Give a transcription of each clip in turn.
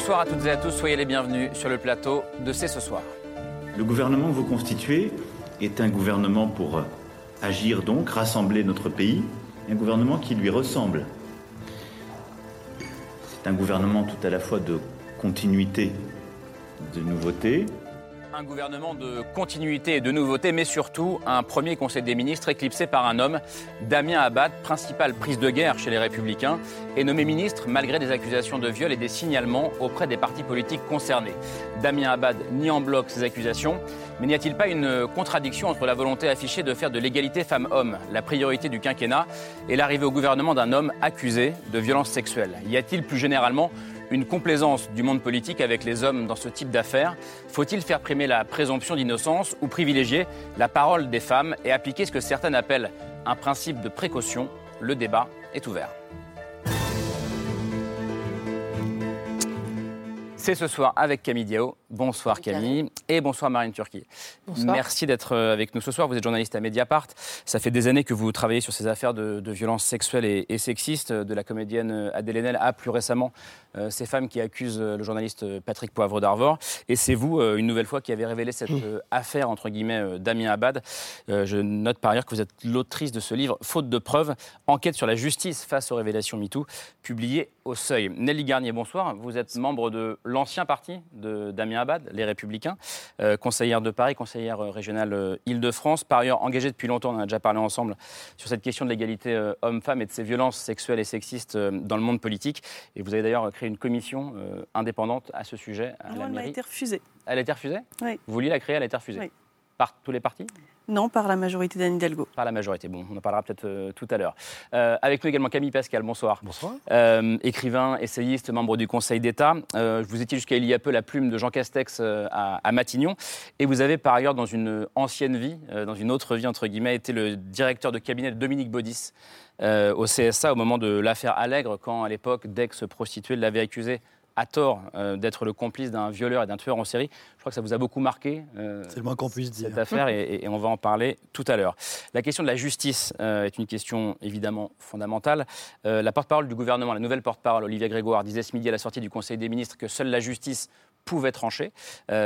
Bonsoir à toutes et à tous, soyez les bienvenus sur le plateau de C'est ce soir. Le gouvernement que vous constituez est un gouvernement pour euh, agir donc, rassembler notre pays, un gouvernement qui lui ressemble. C'est un gouvernement tout à la fois de continuité, de nouveauté, un gouvernement de continuité et de nouveauté, mais surtout un premier Conseil des ministres éclipsé par un homme, Damien Abad, principale prise de guerre chez les Républicains, est nommé ministre malgré des accusations de viol et des signalements auprès des partis politiques concernés. Damien Abad nie en bloc ces accusations, mais n'y a-t-il pas une contradiction entre la volonté affichée de faire de l'égalité femmes-hommes la priorité du quinquennat et l'arrivée au gouvernement d'un homme accusé de violence sexuelle? Y a-t-il plus généralement une complaisance du monde politique avec les hommes dans ce type d'affaires Faut-il faire primer la présomption d'innocence ou privilégier la parole des femmes et appliquer ce que certains appellent un principe de précaution? Le débat est ouvert. C'est ce soir avec Camille Diao. Bonsoir Camille. Et bonsoir Marine Turquie. Merci d'être euh, avec nous ce soir. Vous êtes journaliste à Mediapart. Ça fait des années que vous travaillez sur ces affaires de, violences sexuelles et, sexistes, de la comédienne euh, Adèle Haenel à plus récemment euh, ces femmes qui accusent le journaliste Patrick Poivre d'Arvor. Et c'est vous, une nouvelle fois, qui avez révélé cette affaire, entre guillemets, Damien Abad. je note par ailleurs que vous êtes l'autrice de ce livre, Faute de preuves, enquête sur la justice face aux révélations MeToo, publié au Seuil. Nelly Garnier, bonsoir. Vous êtes membre de l'ancien parti de Damien Abad, Les Républicains, euh, conseillère de Paris, conseillère euh, régionale euh, Île-de-France. Par ailleurs, engagée depuis longtemps, on a déjà parlé ensemble sur cette question de l'égalité homme-femme et de ces violences sexuelles et sexistes dans le monde politique. Et vous avez d'ailleurs créé une commission indépendante à ce sujet à non, elle a été refusée. Elle a été refusée? Oui. Vous vouliez la créer, elle a été refusée? Oui. Par tous les partis? Non, par la majorité d'Anne Hidalgo. Par la majorité, bon, on en parlera peut-être euh, tout à l'heure. Euh, avec nous également Camille Pascal, bonsoir. Bonsoir. Euh, écrivain, essayiste, membre du Conseil d'État. vous étiez jusqu'à il y a peu la plume de Jean Castex à, à, Matignon. Et vous avez par ailleurs, dans une ancienne vie, dans une autre vie, entre guillemets, été le directeur de cabinet de Dominique Baudis au CSA au moment de l'affaire Allègre, quand à l'époque, d'ex-prostituée l'avait accusé à tort euh, d'être le complice d'un violeur et d'un tueur en série. Je crois que ça vous a beaucoup marqué. Euh, C'est le moins qu'on puisse dire. Cette affaire, et, on va en parler tout à l'heure. La question de la justice euh, est une question évidemment fondamentale. la porte-parole du gouvernement, la nouvelle porte-parole, Olivier Grégoire, disait ce midi à la sortie du Conseil des ministres que seule la justice pouvait trancher.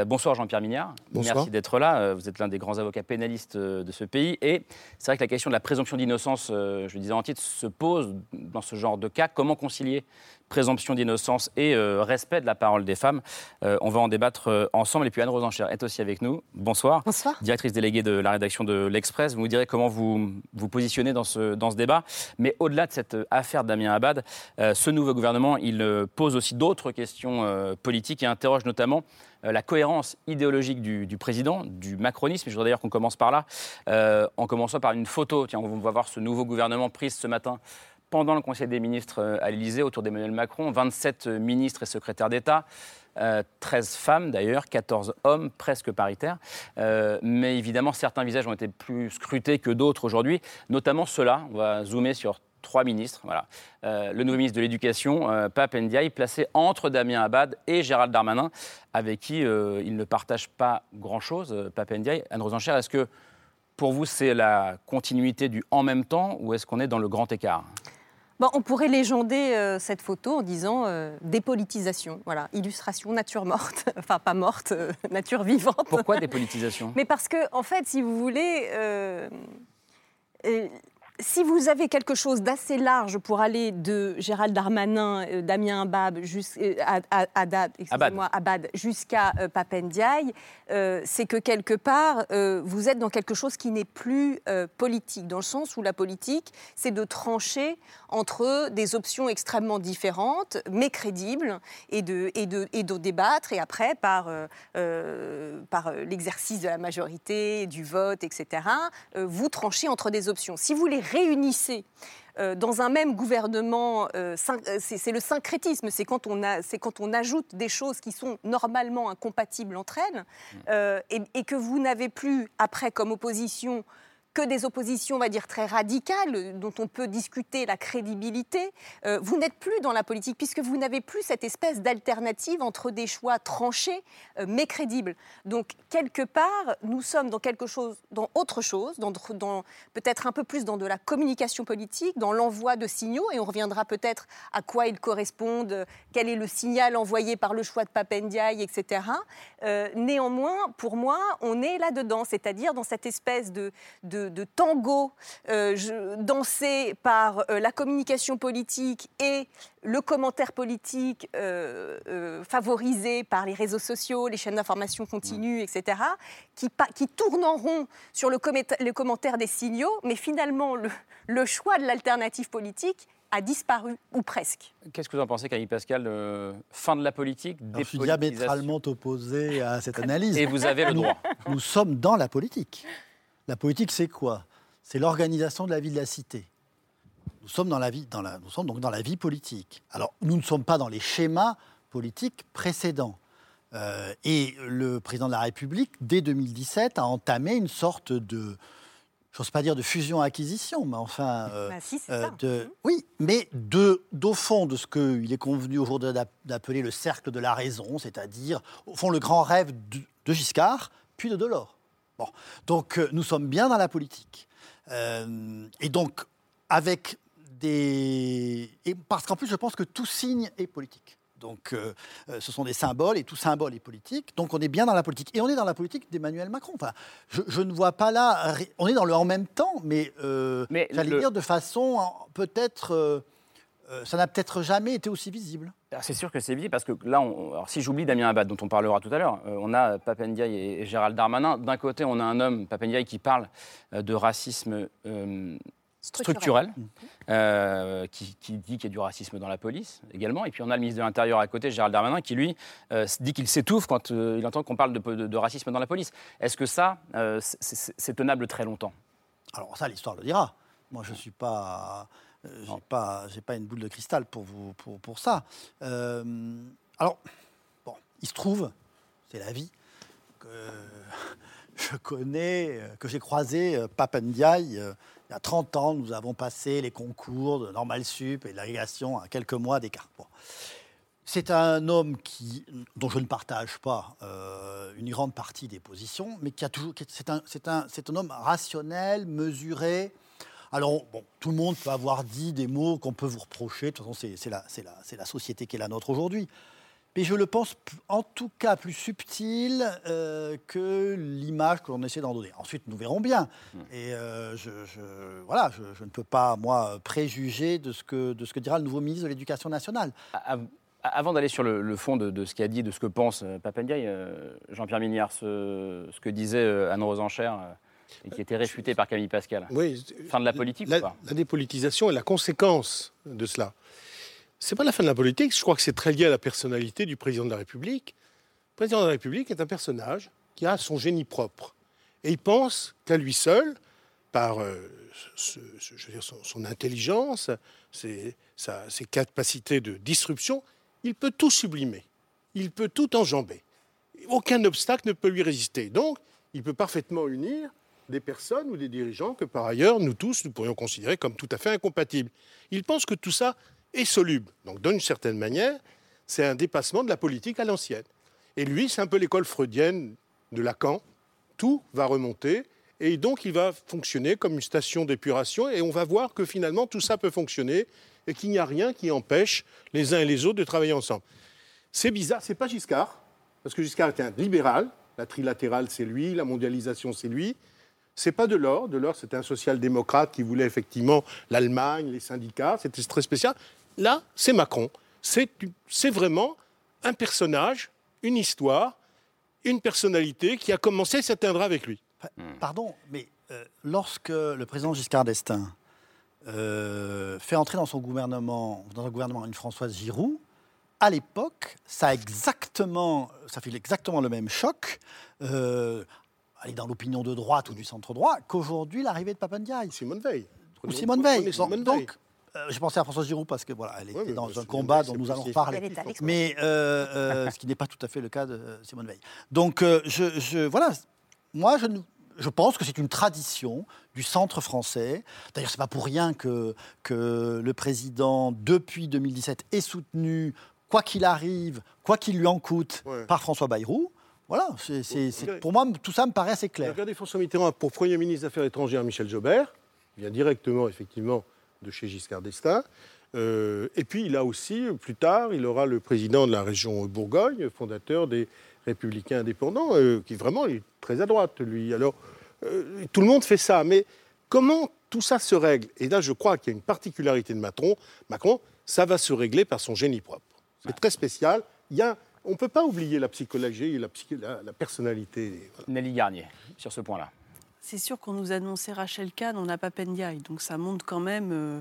bonsoir Jean-Pierre Mignard. Bonsoir. Merci d'être là. Vous êtes l'un des grands avocats pénalistes de ce pays. Et c'est vrai que la question de la présomption d'innocence, je le disais en titre, se pose dans ce genre de cas. Comment concilier présomption d'innocence et euh, respect de la parole des femmes. Euh, on va en débattre euh, ensemble. Et puis Anne Rosencher est aussi avec nous. Bonsoir. Bonsoir. Directrice déléguée de la rédaction de l'Express. Vous nous direz comment vous vous positionnez dans ce, dans ce débat. Mais au-delà de cette affaire Damien Abad, ce nouveau gouvernement, il pose aussi d'autres questions politiques et interroge notamment la cohérence idéologique du, du, président, du macronisme. Je voudrais d'ailleurs qu'on commence par là, en commençant par une photo. Tiens, on va voir ce nouveau gouvernement prise ce matin pendant le Conseil des ministres euh, à l'Élysée autour d'Emmanuel Macron, 27 euh, ministres et secrétaires d'État. 13 euh, femmes d'ailleurs, 14 hommes, presque paritaires. mais évidemment, certains visages ont été plus scrutés que d'autres aujourd'hui, notamment ceux-là. On va zoomer sur trois ministres. Voilà. le nouveau ministre de l'Éducation, Pape Ndiaye, placé entre Damien Abad et Gérald Darmanin, avec qui il ne partage pas grand-chose, Pape Ndiaye. Anne Rosencher, est-ce que pour vous, c'est la continuité du en même temps ou est-ce qu'on est dans le grand écart? On pourrait légender euh, cette photo en disant euh, dépolitisation. Voilà, illustration nature morte, enfin pas morte, euh, nature vivante. Pourquoi dépolitisation? Mais parce que, en fait, si vous voulez, si vous avez quelque chose d'assez large pour aller de Gérald Darmanin, euh, Damien Abad, jusqu'à euh, Papendiaï, euh, c'est que quelque part, vous êtes dans quelque chose qui n'est plus politique, dans le sens où la politique, c'est de trancher entre des options extrêmement différentes, mais crédibles, et de, et de, et de débattre, et après, par, par l'exercice de la majorité, du vote, etc., vous tranchez entre des options. Si vous les réunissez euh, dans un même gouvernement, euh, euh, c'est le syncrétisme, c'est quand, on a- quand on ajoute des choses qui sont normalement incompatibles entre elles, euh, et, et que vous n'avez plus, après, comme opposition, que des oppositions, on va dire, très radicales, dont on peut discuter la crédibilité, euh, vous n'êtes plus dans la politique, puisque vous n'avez plus cette espèce d'alternative entre des choix tranchés, euh, mais crédibles. Donc, quelque part, nous sommes dans quelque chose, dans autre chose, dans, peut-être un peu plus dans de la communication politique, dans l'envoi de signaux, et on reviendra peut-être à quoi ils correspondent, quel est le signal envoyé par le choix de Papendiaï, etc. Euh, néanmoins, pour moi, on est là-dedans, c'est-à-dire dans cette espèce de, de tango euh, je- dansé par euh, la communication politique et le commentaire politique euh, euh, favorisé par les réseaux sociaux, les chaînes d'information continue, etc., qui, tournent en rond sur le, le commentaire des signaux, mais finalement, le, le choix de l'alternative politique a disparu, ou presque. Qu'est-ce que vous en pensez, Camille Pascal euh, Fin de la politique, Alors, je suis diamétralement opposé à cette analyse. Et vous avez le droit. Nous sommes dans la politique. La politique, c'est quoi? C'est l'organisation de la vie de la cité. Nous sommes, dans la vie, dans la, nous sommes donc dans la vie politique. Alors, nous ne sommes pas dans les schémas politiques précédents. Euh, et le président de la République, dès 2017, a entamé une sorte de, j'ose pas dire de fusion-acquisition, mais enfin, euh, Bah, si, euh, de, oui, mais de, d'au fond de ce qu'il est convenu aujourd'hui d'app- d'appeler le cercle de la raison, c'est-à-dire, au fond, le grand rêve de, de Giscard, puis de Delors. Bon. Donc, euh, nous sommes bien dans la politique. Euh, et donc, avec des. Et parce qu'en plus, je pense que tout signe est politique. Donc, euh, ce sont des symboles et tout symbole est politique. Donc, on est bien dans la politique. Et on est dans la politique d'Emmanuel Macron. Enfin, je, je ne vois pas là. On est dans le en même temps, mais, euh, Mais j'allais le- dire de façon peut-être. Euh, ça n'a peut-être jamais été aussi visible. Alors, C'est sûr que c'est visible parce que là, on- alors, si j'oublie Damien Abad, dont on parlera tout à l'heure, euh, on a Papendiaï et, et Gérald Darmanin. D'un côté, on a un homme, Papendiaï, qui parle euh, de racisme euh, structurel, euh, qui, qui dit qu'il y a du racisme dans la police également. Et puis on a le ministre de l'Intérieur à côté, Gérald Darmanin, qui lui euh, dit qu'il s'étouffe quand euh, il entend qu'on parle de, de- de racisme dans la police. Est-ce que ça, euh, c'est tenable très longtemps? Alors ça, l'histoire le dira. Moi, je ne suis pas, euh, j'ai Non. pas, pas une boule de cristal pour vous, pour, pour ça. Euh, alors, bon, il se trouve, c'est la vie, que je connais, euh, que j'ai croisé euh, Papendiaï. euh, il y a 30 ans, nous avons passé les concours de Normal Sup et de l'agrégation à quelques mois d'écart. Bon. C'est un homme qui, dont je ne partage pas euh, une grande partie des positions, mais qui a toujours. C'est un, un, c'est un homme rationnel, mesuré. Alors, bon, tout le monde peut avoir dit des mots qu'on peut vous reprocher. De toute façon, c'est la, société qui est la nôtre aujourd'hui. Mais je le pense en tout cas plus subtil euh, que l'image que l'on essaie d'en donner. Ensuite, nous verrons bien. Et euh, je, je- voilà, je, je ne peux pas, moi, préjuger de ce, que, de ce que dira le nouveau ministre de l'Éducation nationale. Avant d'aller sur le, le fond de, de ce qu'a dit, de ce que pense euh, Papendiaï, Jean-Pierre Mignard, ce, ce que disait Anne-Rose Enchère, et qui était réfuté par Camille Pascal. Oui, Fin de la politique la, ou pas? la dépolitisation est la conséquence de cela. C'est pas la fin de la politique, je crois que c'est très lié à la personnalité du président de la République. Le président de la République est un personnage qui a son génie propre. Et il pense qu'à lui seul, par euh, ce- ce- je veux dire, son, son intelligence, ses, sa- ses capacités de disruption, il peut tout sublimer. Il peut tout enjamber. Aucun obstacle ne peut lui résister. Donc, il peut parfaitement unir des personnes ou des dirigeants que par ailleurs, nous tous, nous pourrions considérer comme tout à fait incompatibles. Il pense que tout ça est soluble. Donc, d'une certaine manière, c'est un dépassement de la politique à l'ancienne. Et lui, c'est un peu l'école freudienne de Lacan. Tout va remonter et donc il va fonctionner comme une station d'épuration et on va voir que finalement tout ça peut fonctionner et qu'il n'y a rien qui empêche les uns et les autres de travailler ensemble. C'est bizarre, c'est pas Giscard, parce que Giscard était un libéral, la trilatérale c'est lui, la mondialisation c'est lui. C'est pas Delors, Delors c'était un social-démocrate qui voulait effectivement l'Allemagne, les syndicats, c'était très spécial. Là, c'est Macron. C'est vraiment un personnage, une histoire, une personnalité qui a commencé à s'atteindre avec lui. Pa- Pardon, mais euh, lorsque le président Giscard d'Estaing euh, fait entrer dans son gouvernement, dans un gouvernement une Françoise Giroud, à l'époque, ça a exactement, ça fait exactement le même choc, euh, aller dans l'opinion de droite ou du centre droit, qu'aujourd'hui l'arrivée de Papandiaï. Simone Veil. Ou Simone Veil. Simone donc, Veil. euh, j'ai pensé à Françoise Giroud parce que voilà, elle était Ouais, dans un combat dont nous allons parler. Mais euh, euh, ce qui n'est pas tout à fait le cas de Simone Veil. Donc, je, je- voilà, moi, je, je pense que c'est une tradition du centre français. D'ailleurs, c'est pas pour rien que, que le président, depuis 2017, est soutenu, quoi qu'il arrive, quoi qu'il lui en coûte, Ouais. par François Bayrou. Voilà, pour moi, tout ça me paraît assez clair. regardé François Mitterrand pour Premier ministre des Affaires étrangères Michel Jobert, qui vient directement effectivement de chez Giscard d'Estaing. Euh, et puis il a aussi, plus tard, il aura le président de la région Bourgogne, fondateur des Républicains indépendants, euh, qui vraiment est très à droite, lui. Alors, euh, tout le monde fait ça, mais comment tout ça se règle? Et là, je crois qu'il y a une particularité de Macron. Macron, ça va se régler par son génie propre. C'est très spécial. Il y a, on ne peut pas oublier la psychologie et la, psy- la- la personnalité. Voilà. Nelly Garnier, sur ce point-là. C'est sûr qu'on nous annonçait Rachel Kahn, on n'a pas Pendiaï. Donc ça montre quand même, euh,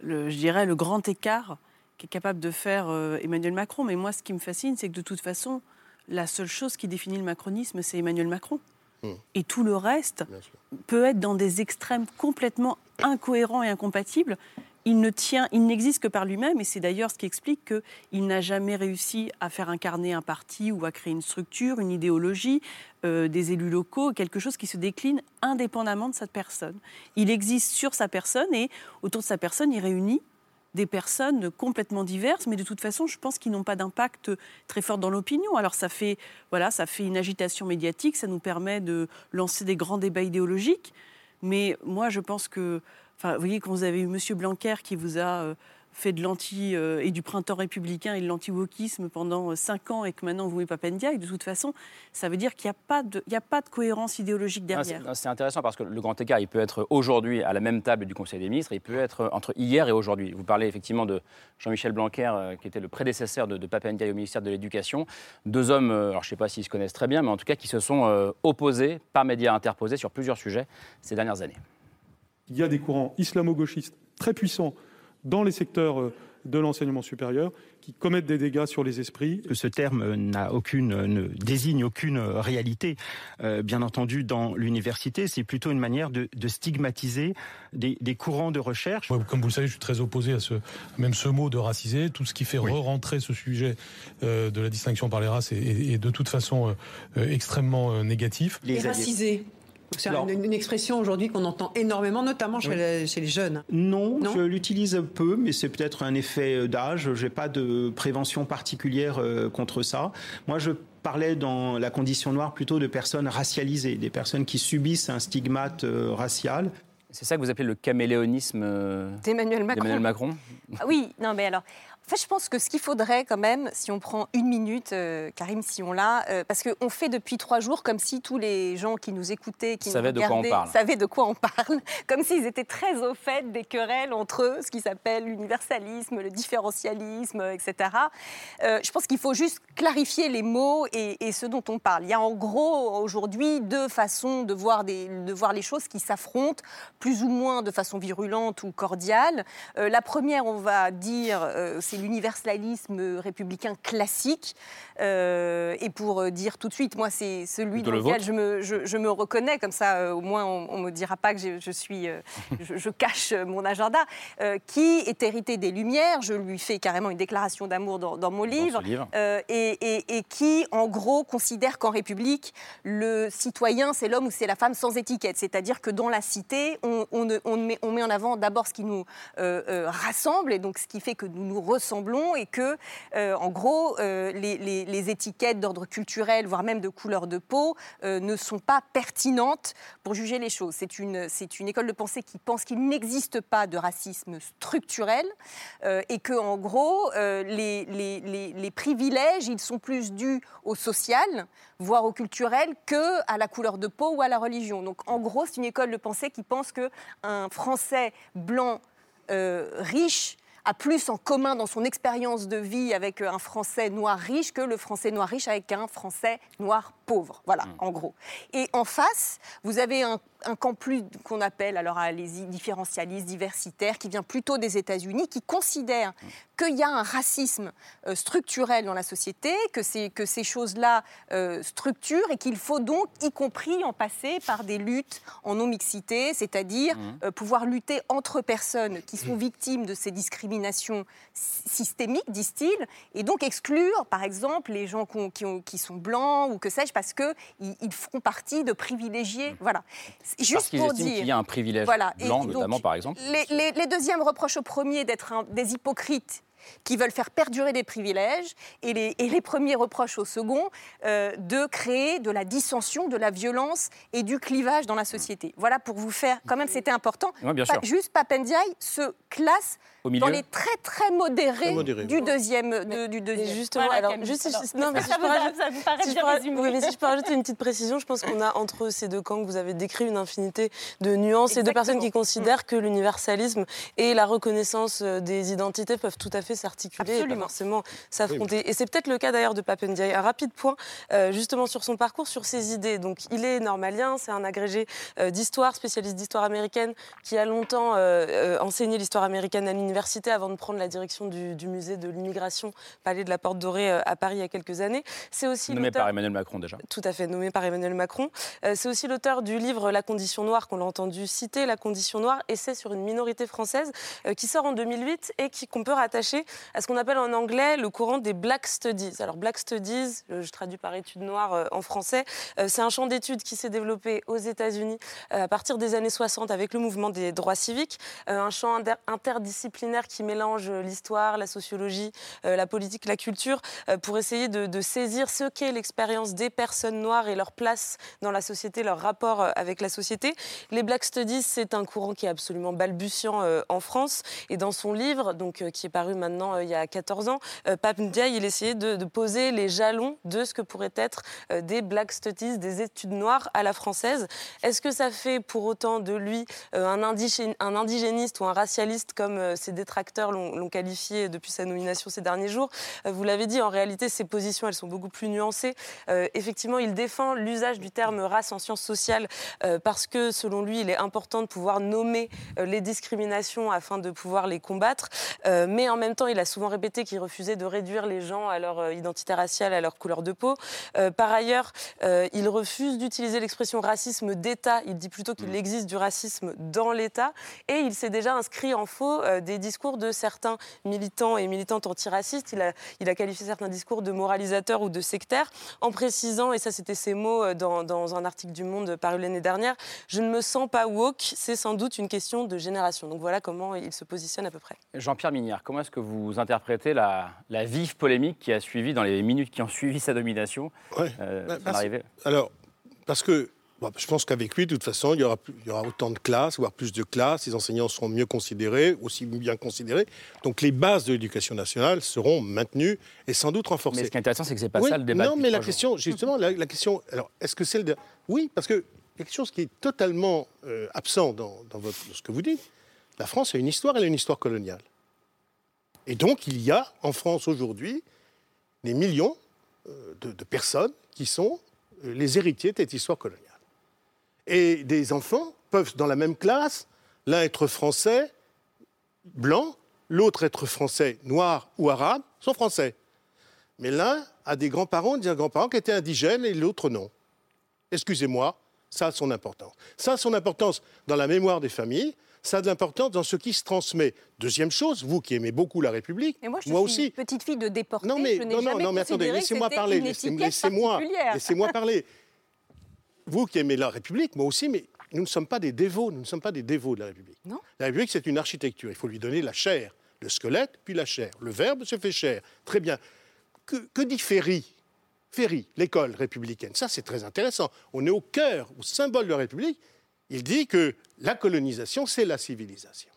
le, je dirais, le grand écart qu'est capable de faire euh, Emmanuel Macron. Mais moi, ce qui me fascine, c'est que de toute façon, la seule chose qui définit le macronisme, c'est Emmanuel Macron. Hmm. Et tout le reste peut être dans des extrêmes complètement incohérents et incompatibles. Il ne tient, il n'existe que par lui-même, et c'est d'ailleurs ce qui explique qu'il n'a jamais réussi à faire incarner un parti ou à créer une structure, une idéologie, euh, des élus locaux, quelque chose qui se décline indépendamment de cette personne. Il existe sur sa personne et autour de sa personne, il réunit des personnes complètement diverses, mais de toute façon, je pense qu'ils n'ont pas d'impact très fort dans l'opinion. Alors ça fait, voilà, ça fait une agitation médiatique, ça nous permet de lancer des grands débats idéologiques. Mais moi, je pense que, enfin, vous voyez, quand vous avez eu Monsieur Blanquer qui vous a euh, fait de l'anti euh, et du printemps républicain et de l'anti-wokisme pendant euh, cinq ans et que maintenant vous voulez Papendia, de toute façon, ça veut dire qu'il n'y a, pas de- il y a pas de cohérence idéologique derrière. C'est intéressant parce que le grand écart, il peut être aujourd'hui à la même table du Conseil des ministres, il peut être entre hier et aujourd'hui. Vous parlez effectivement de Jean-Michel Blanquer, euh, qui était le prédécesseur de, de Pape Ndiaye au ministère de l'Éducation. Deux hommes, euh, alors je ne sais pas s'ils se connaissent très bien, mais en tout cas qui se sont opposés par médias interposés sur plusieurs sujets ces dernières années. Il y a des courants islamo-gauchistes très puissants dans les secteurs euh, de l'enseignement supérieur qui commettent des dégâts sur les esprits. ce terme n'a aucune, ne désigne aucune réalité. Euh, bien entendu, dans l'université, c'est plutôt une manière de, de stigmatiser des, des courants de recherche. Comme vous le savez, je suis très opposé à ce, même ce mot de racisé. Tout ce qui fait Oui. re-rentrer ce sujet euh, de la distinction par les races est, est- est de toute façon euh, extrêmement euh, négatif. Les Et alliés- racisé. C'est Alors- une, une expression aujourd'hui qu'on entend énormément, notamment chez, Oui. les, chez les jeunes. Non, Non je l'utilise peu, mais c'est peut-être un effet d'âge. J'ai pas de prévention particulière euh, contre ça. Moi, je parlais dans la condition noire plutôt de personnes racialisées, des personnes qui subissent un stigmate euh, racial. C'est ça que vous appelez le caméléonisme euh, D'Emmanuel Macron. d'Emmanuel Macron? Ah Oui, non, mais alors. En fait, je pense que ce qu'il faudrait quand même, si on prend une minute, euh, Karim, si on l'a, euh, parce qu'on fait depuis trois jours comme si tous les gens qui nous écoutaient, qui Savaient nous de quoi on regardaient, parle. savaient de quoi on parle, comme s'ils étaient très au fait des querelles entre eux, ce qui s'appelle l'universalisme, le différentialisme, etc. Euh, je pense qu'il faut juste clarifier les mots et, et ce dont on parle. Il y a en gros aujourd'hui deux façons de voir, des, de voir les choses qui s'affrontent, plus ou moins de façon virulente ou cordiale. Euh, la première, on va dire, c'est l'universalisme républicain classique. Euh, et pour euh, dire tout de suite, moi, c'est celui dans le lequel je me, je, je me reconnais. Comme ça, euh, au moins, on ne me dira pas que je, suis, euh, je, cache mon agenda. Euh, qui est hérité des Lumières. Je lui fais carrément une déclaration d'amour dans, dans mon livre. Euh, et, et- et qui, en gros, considère qu'en République, le citoyen, c'est l'homme ou c'est la femme sans étiquette. C'est-à-dire que dans la cité, on, on met, on met en avant d'abord ce qui nous euh, euh, rassemble, et donc ce qui fait que nous nous ressemblons, et que, euh, en gros, euh, les, étiquettes d'ordre culturel, voire même de couleur de peau, euh, ne sont pas pertinentes pour juger les choses. C'est une, c'est une école de pensée qui pense qu'il n'existe pas de racisme structurel, et que, en gros, les, les- privilèges, ils sont plus dus au social, voire au culturel, que à la couleur de peau ou à la religion. Donc, en gros, c'est une école de pensée qui pense que un Français blanc riche a plus en commun dans son expérience de vie avec un Français noir riche que le Français noir riche avec un Français noir pauvre. Voilà, en gros. Et en face, vous avez un, un camp plus qu'on appelle, alors allez-y, différentialiste, diversitaire, qui vient plutôt des États-Unis, qui considère qu'il y a un racisme euh, structurel dans la société, que, ces choses-là euh, structurent et qu'il faut donc, y compris, en passer par des luttes en non-mixité, c'est-à-dire euh, pouvoir lutter entre personnes qui sont victimes de ces discriminations sy- systémiques, disent-ils, et donc exclure, par exemple, les gens qui, ont- qui ont- qui sont blancs ou que sais-je, parce qu'ils ils feront partie de privilégiés. Voilà. C'est Parce Juste pour dire. qu'il y a un privilège Voilà. Et blanc, donc, notamment, par exemple. Les, les- les deuxièmes reprochent au premier d'être des hypocrites qui veulent faire perdurer des privilèges, et les, et les premiers reprochent au second euh, de créer de la dissension, de la violence et du clivage dans la société. Voilà pour vous faire, quand même c'était important. Ouais, bien Pa- sûr. Juste Papendiaï se classe Au dans les très très modérés, Très du, deuxième, de- du deuxième. justement, Voilà, alors, juste, si- non, mais si ça je peux vous rajouter- ça vous paraît si je bien peux ra- résumé. oui, mais si je peux rajouter une petite précision, je pense qu'on a entre ces deux camps que vous avez décrit une infinité de nuances et de personnes qui considèrent que l'universalisme et la reconnaissance euh, des identités peuvent tout à fait s'articuler et pas forcément s'affronter. Et c'est peut-être le cas d'ailleurs de Papendiaï. Un rapide point euh, justement sur son parcours, sur ses idées. Donc il est normalien, c'est un agrégé euh, d'histoire, spécialiste d'histoire américaine, qui a longtemps euh, euh, enseigné l'histoire américaine à l'université avant de prendre la direction du, du musée de l'immigration, palais de la Porte Dorée euh, à Paris il y a quelques années. C'est aussi Nommé par Emmanuel Macron déjà. tout à fait, nommé par Emmanuel Macron. Euh, c'est aussi l'auteur du livre La condition noire, qu'on l'a entendu citer, La condition noire, essai sur une minorité française, euh, qui sort en 2008 et qui- qu'on peut rattacher à ce qu'on appelle en anglais le courant des Black Studies. Alors, Black Studies, euh, je traduis par études noires euh, en français, euh, c'est un champ d'études qui s'est développé aux États-Unis à partir des années 60 avec le mouvement des droits civiques, un champ inter- interdisciplinaire qui mélange l'histoire, la sociologie, la politique, la culture, pour essayer de, de saisir ce qu'est l'expérience des personnes noires et leur place dans la société, leur rapport avec la société. Les Black Studies, c'est un courant qui est absolument balbutiant en France. Et dans son livre, donc, qui est paru maintenant euh, il y a 14 ans, euh, Pape Ndiaye, il essayait de, de poser les jalons de ce que pourraient être euh, des Black Studies, des études noires à la française. Est-ce que ça fait pour autant de lui un, indigé- un indigéniste ou un racialiste comme ses détracteurs l'ont qualifié depuis sa nomination ces derniers jours? Vous l'avez dit, en réalité, ses positions, elles sont beaucoup plus nuancées. Effectivement, il défend l'usage du terme race en sciences sociales parce que, selon lui, il est important de pouvoir nommer les discriminations afin de pouvoir les combattre. Mais en même temps, il a souvent répété qu'il refusait de réduire les gens à leur euh, identité raciale, à leur couleur de peau. Euh, par ailleurs, euh, il refuse d'utiliser l'expression racisme d'État. Il dit plutôt qu'il existe du racisme dans l'État. Et il s'est déjà inscrit en faux euh, des discours de certains militants et militantes antiracistes. Il a, il a qualifié certains discours de moralisateurs ou de sectaires, en précisant, et ça c'était ses mots dans, dans un article du Monde paru l'année dernière, je ne me sens pas woke, c'est sans doute une question de génération. Donc voilà comment il se positionne à peu près. Jean-Pierre Mignard, comment est-ce que vous interprétez la, la vive polémique qui a suivi dans les minutes qui ont suivi sa nomination Ouais. euh, Bah, parce- Alors, parce que bon, je pense qu'avec lui, de toute façon, il y, aura, plus- il y aura autant de classes, voire plus de classes. Les enseignants seront mieux considérés, aussi bien considérés. Donc les bases de l'éducation nationale seront maintenues et sans doute Mais renforcées. ce qui est intéressant, c'est que c'est pas Oui, ça le débat. Non, mais la jours. question, justement, la, la question. Alors, est-ce que c'est le. Oui, parce que quelque chose qui est totalement euh, absent dans, dans votre- dans ce que vous dites. La France a une histoire, elle a une histoire coloniale. Et donc, il y a en France aujourd'hui des millions euh, de, personnes qui sont euh, les héritiers de cette histoire coloniale. Et des enfants peuvent, dans la même classe, l'un être français, blanc, l'autre être français, noir ou arabe, sont français. Mais l'un a des grands-parents, des grands-parents qui étaient indigènes et l'autre non. Excusez-moi, ça a son importance. Ça a son importance dans la mémoire des familles, ça a de l'importance dans ce qui se transmet. Deuxième chose, vous qui aimez beaucoup la République, Et moi, je suis aussi. une petite fille de déportée. Non mais, je non, non, non, mais attendez, laissez-moi parler, laissez-moi laissez-moi parler. Vous qui aimez la République, moi aussi, mais nous ne sommes pas des dévots, nous ne sommes pas des dévots de la République. Non. La République, c'est une architecture, il faut lui donner la chair, le squelette, puis la chair. Le verbe se fait chair. Très bien. Que, que dit Ferry? Ferry, l'école républicaine, ça c'est très intéressant. On est au cœur, au symbole de la République. Il dit que la colonisation, c'est la civilisation.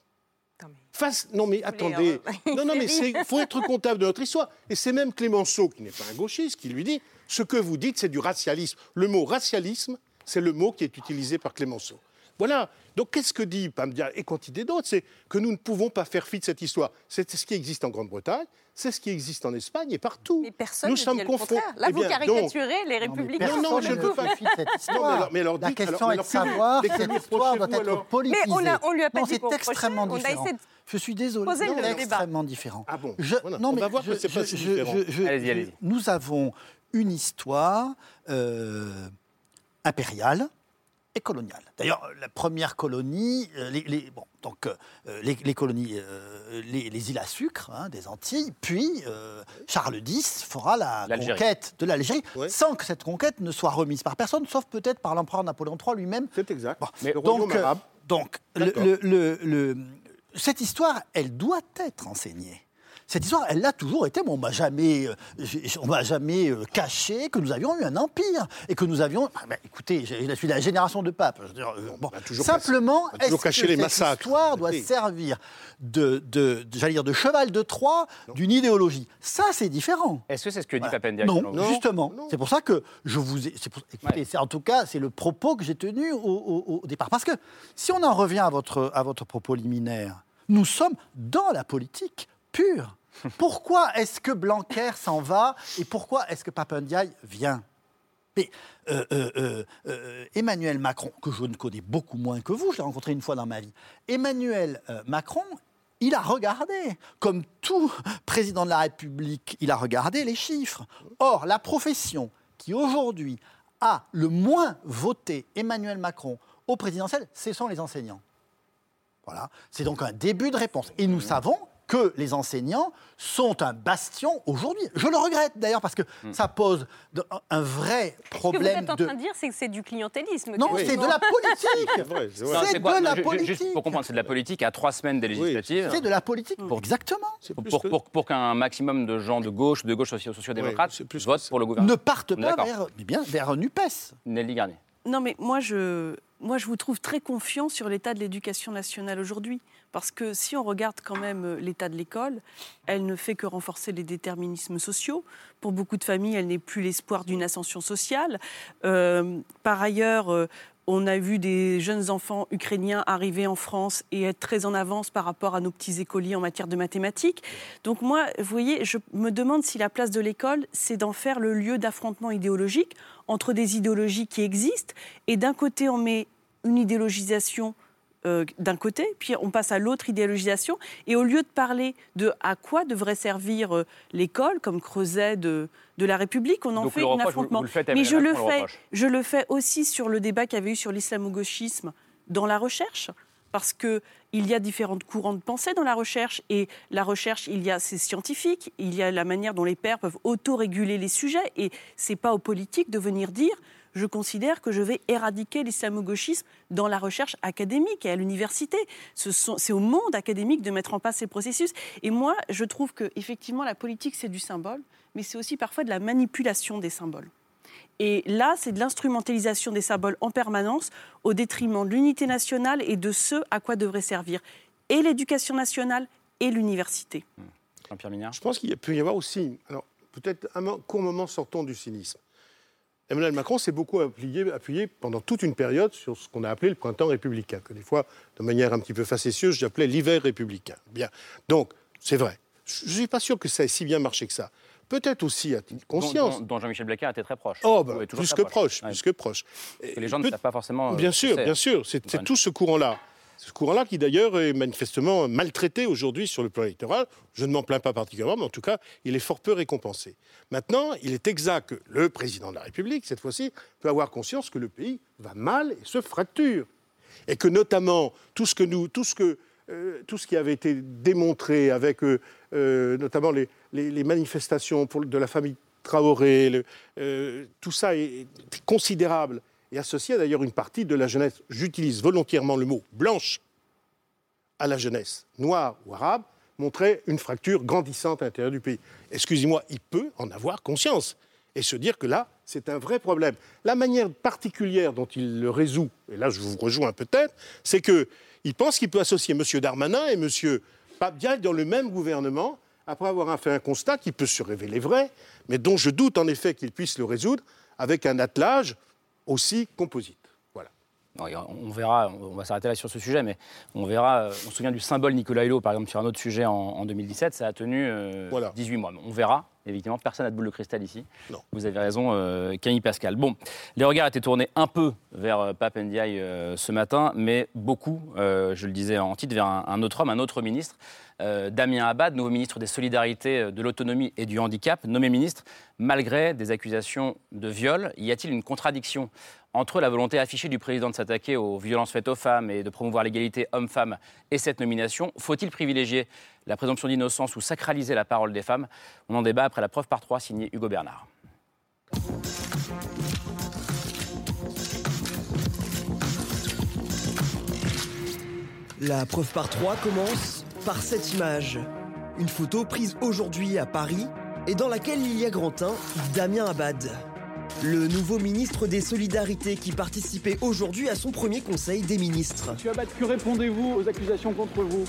Attends, mais- Face, non mais attendez, non non mais il faut être comptable de notre histoire. Et c'est même Clémenceau, qui n'est pas un gauchiste, qui lui dit ce que vous dites, c'est du racialisme. Le mot racialisme, c'est le mot qui est utilisé par Clémenceau. Voilà. Donc qu'est-ce que dit Pamdia et quantité d'autres C'est que nous ne pouvons pas faire fi de cette histoire. C'est ce qui existe en Grande-Bretagne, c'est ce qui existe en Espagne et partout. Mais personne nous ne sommes confrontés. Là, Eh vous caricaturez les Non, mais républicains. Non, non, je ne veux pas- fi de cette histoire. Non, mais alors- mais alors la dites- question alors- est de savoir si cette histoire doit être politisée. Mais on l'a- on lui a pas non, dit c'est extrêmement on a différent. essayé de Je suis désolé, poser le c'est débat. extrêmement différent. Ah bon Je- Voilà. non, On mais va voir je- que c'est pas si différent. je- je- Allez-y, allez-y. Nous avons une histoire euh, impériale et coloniale. D'ailleurs, la première colonie, euh, les, les- bon, donc, euh, les, les colonies, euh, les, les îles à sucre hein, des Antilles, puis euh, Charles X fera la conquête de l'Algérie, Ouais. sans que cette conquête ne soit remise par personne, sauf peut-être par l'empereur Napoléon III lui-même, C'est exact. Bon, Mais donc, euh, donc le- D'accord. le- le- le- cette histoire, elle doit être enseignée. Cette histoire, elle l'a toujours été, mais on m'a jamais, euh, on m'a jamais euh, caché que nous avions eu un empire et que nous avions. Ah, écoutez, je suis de la génération de papes. Je veux dire, euh, bon, simplement, caché- est-ce caché que les cette massacres. histoire doit Oui. servir de, de, de- j'allais dire, de cheval de Troie d'une idéologie? Ça, c'est différent. Est-ce que c'est ce que dit Voilà. Non, justement. C'est pour ça que je vous ai. c'est pour- écoutez, Ouais. en tout cas, c'est le propos que j'ai tenu au, au- au départ. Parce que si on en revient à votre, à votre propos liminaire, nous sommes dans la politique Pourquoi est-ce que Blanquer s'en va et pourquoi est-ce que Papendiaï vient? Mais euh, euh, euh, Emmanuel Macron, que je ne connais beaucoup moins que vous, je l'ai rencontré une fois dans ma vie, Emmanuel Macron, il a regardé, comme tout président de la République, il a regardé les chiffres. Or, la profession qui aujourd'hui a le moins voté Emmanuel Macron au présidentiel, ce sont les enseignants. Voilà, c'est donc un début de réponse. Et nous savons que les enseignants sont un bastion aujourd'hui. Je le regrette d'ailleurs parce que ça pose de- un vrai Ce que vous problème êtes en de... train de dire, c'est que c'est du clientélisme. Non, c'est de la politique. c'est de la politique. Juste pour comprendre, c'est de la politique à trois semaines des législatives. C'est de la politique. Exactement. C'est Pour, plus pour, que- pour- pour qu'un maximum de gens de gauche, de gauche socio- sociodémocrates, Ouais, c'est plus que votent pour le gouvernement. Ne partent pas vers, mais bien, vers un. Nelly Garnier. Non, mais moi je, moi, je vous trouve très confiant sur l'état de l'éducation nationale aujourd'hui. Parce que si on regarde quand même euh, l'état de l'école, elle ne fait que renforcer les déterminismes sociaux. Pour beaucoup de familles, elle n'est plus l'espoir d'une ascension sociale. Euh, par ailleurs, euh, on a vu des jeunes enfants ukrainiens arriver en France et être très en avance par rapport à nos petits écoliers en matière de mathématiques. Donc moi, vous voyez, je me demande si la place de l'école, c'est d'en faire le lieu d'affrontement idéologique entre des idéologies qui existent. Et d'un côté, on met une idéologisation euh, d'un côté, puis on passe à l'autre idéologisation. Et au lieu de parler de à quoi devrait servir euh, l'école comme creuset de, de la République, on en Donc fait un vous- affrontement. vous Mais je le, fais, je le fais aussi sur le débat qu'il y avait eu sur l'islamo-gauchisme dans la recherche. Parce qu'il y a différents courants de pensée dans la recherche. Et la recherche, il y a c'est scientifique, il y a la manière dont les pairs peuvent auto-réguler les sujets. Et c'est pas aux politiques de venir dire je considère que je vais éradiquer l'islamo-gauchisme dans la recherche académique et à l'université. C'est au monde académique de mettre en place ces processus. Et moi, je trouve que effectivement, la politique, c'est du symbole, mais c'est aussi parfois de la manipulation des symboles. Et là, c'est de l'instrumentalisation des symboles en permanence au détriment de l'unité nationale et de ce à quoi devrait servir et l'éducation nationale et l'université. Jean-Pierre Mignard? Je pense qu'il peut y avoir aussi, alors peut-être un court moment sortons du cynisme. Emmanuel Macron s'est beaucoup appuyé, appuyé pendant toute une période sur ce qu'on a appelé le printemps républicain, que des fois, de manière un petit peu facétieuse, j'appelais l'hiver républicain. Bien. Donc, c'est vrai. Je ne suis pas sûr que ça ait si bien marché que ça. Peut-être aussi a-t-il conscience. dont- dont Jean-Michel Blanquer était très proche. Oh, bah, plus que proche, Ouais. plus que proche. Que les gens ne savent pas forcément. euh, Bien sûr, bien sûr. C'est tout ce courant-là. Ce courant-là qui d'ailleurs est manifestement maltraité aujourd'hui sur le plan électoral. Je ne m'en plains pas particulièrement, mais en tout cas, il est fort peu récompensé. Maintenant, il est exact que le président de la République, cette fois-ci, peut avoir conscience que le pays va mal et se fracture. Et que notamment, tout ce, que nous, tout ce, que, euh, tout ce qui avait été démontré avec euh, euh, notamment les, les- manifestations de la famille Traoré, euh, tout ça est, considérable et associé d'ailleurs une partie de la jeunesse, j'utilise volontairement le mot blanche, à la jeunesse noire ou arabe, montrait une fracture grandissante à l'intérieur du pays. Excusez-moi, il peut en avoir conscience et se dire que là, c'est un vrai problème. La manière particulière dont il le résout, et là je vous rejoins peut-être, c'est qu'il pense qu'il peut associer M. Darmanin et M. Pape dans le même gouvernement, après avoir fait un constat qui peut se révéler vrai, mais dont je doute en effet qu'il puisse le résoudre avec un attelage aussi composite. Voilà. on verra, on va s'arrêter là sur ce sujet, mais on verra. On se souvient du symbole Nicolas Hulot, par exemple, sur un autre sujet en, 2017, ça a tenu 18 mois. On verra. Évidemment, personne n'a de boule de cristal ici. Non. Vous avez raison, Camille Pascal. Bon, les regards étaient tournés un peu vers Pape Ndiaye ce matin, mais beaucoup, je le disais en titre, vers un autre homme, un autre ministre. Euh, Damien Abad, nouveau ministre des Solidarités, euh, de l'Autonomie et du Handicap, nommé ministre malgré des accusations de viol. Y a-t-il une contradiction entre la volonté affichée du président de s'attaquer aux violences faites aux femmes et de promouvoir l'égalité homme-femme et cette nomination? Faut-il privilégier la présomption d'innocence ou sacraliser la parole des femmes On en débat après la preuve par trois signée Hugo Bernard. La preuve par trois commence par cette image. Une photo prise aujourd'hui à Paris et dans laquelle il y a Grantin, Damien Abad. Le nouveau ministre des Solidarités qui participait aujourd'hui à son premier conseil des ministres. Monsieur Abad, que répondez-vous aux accusations contre vous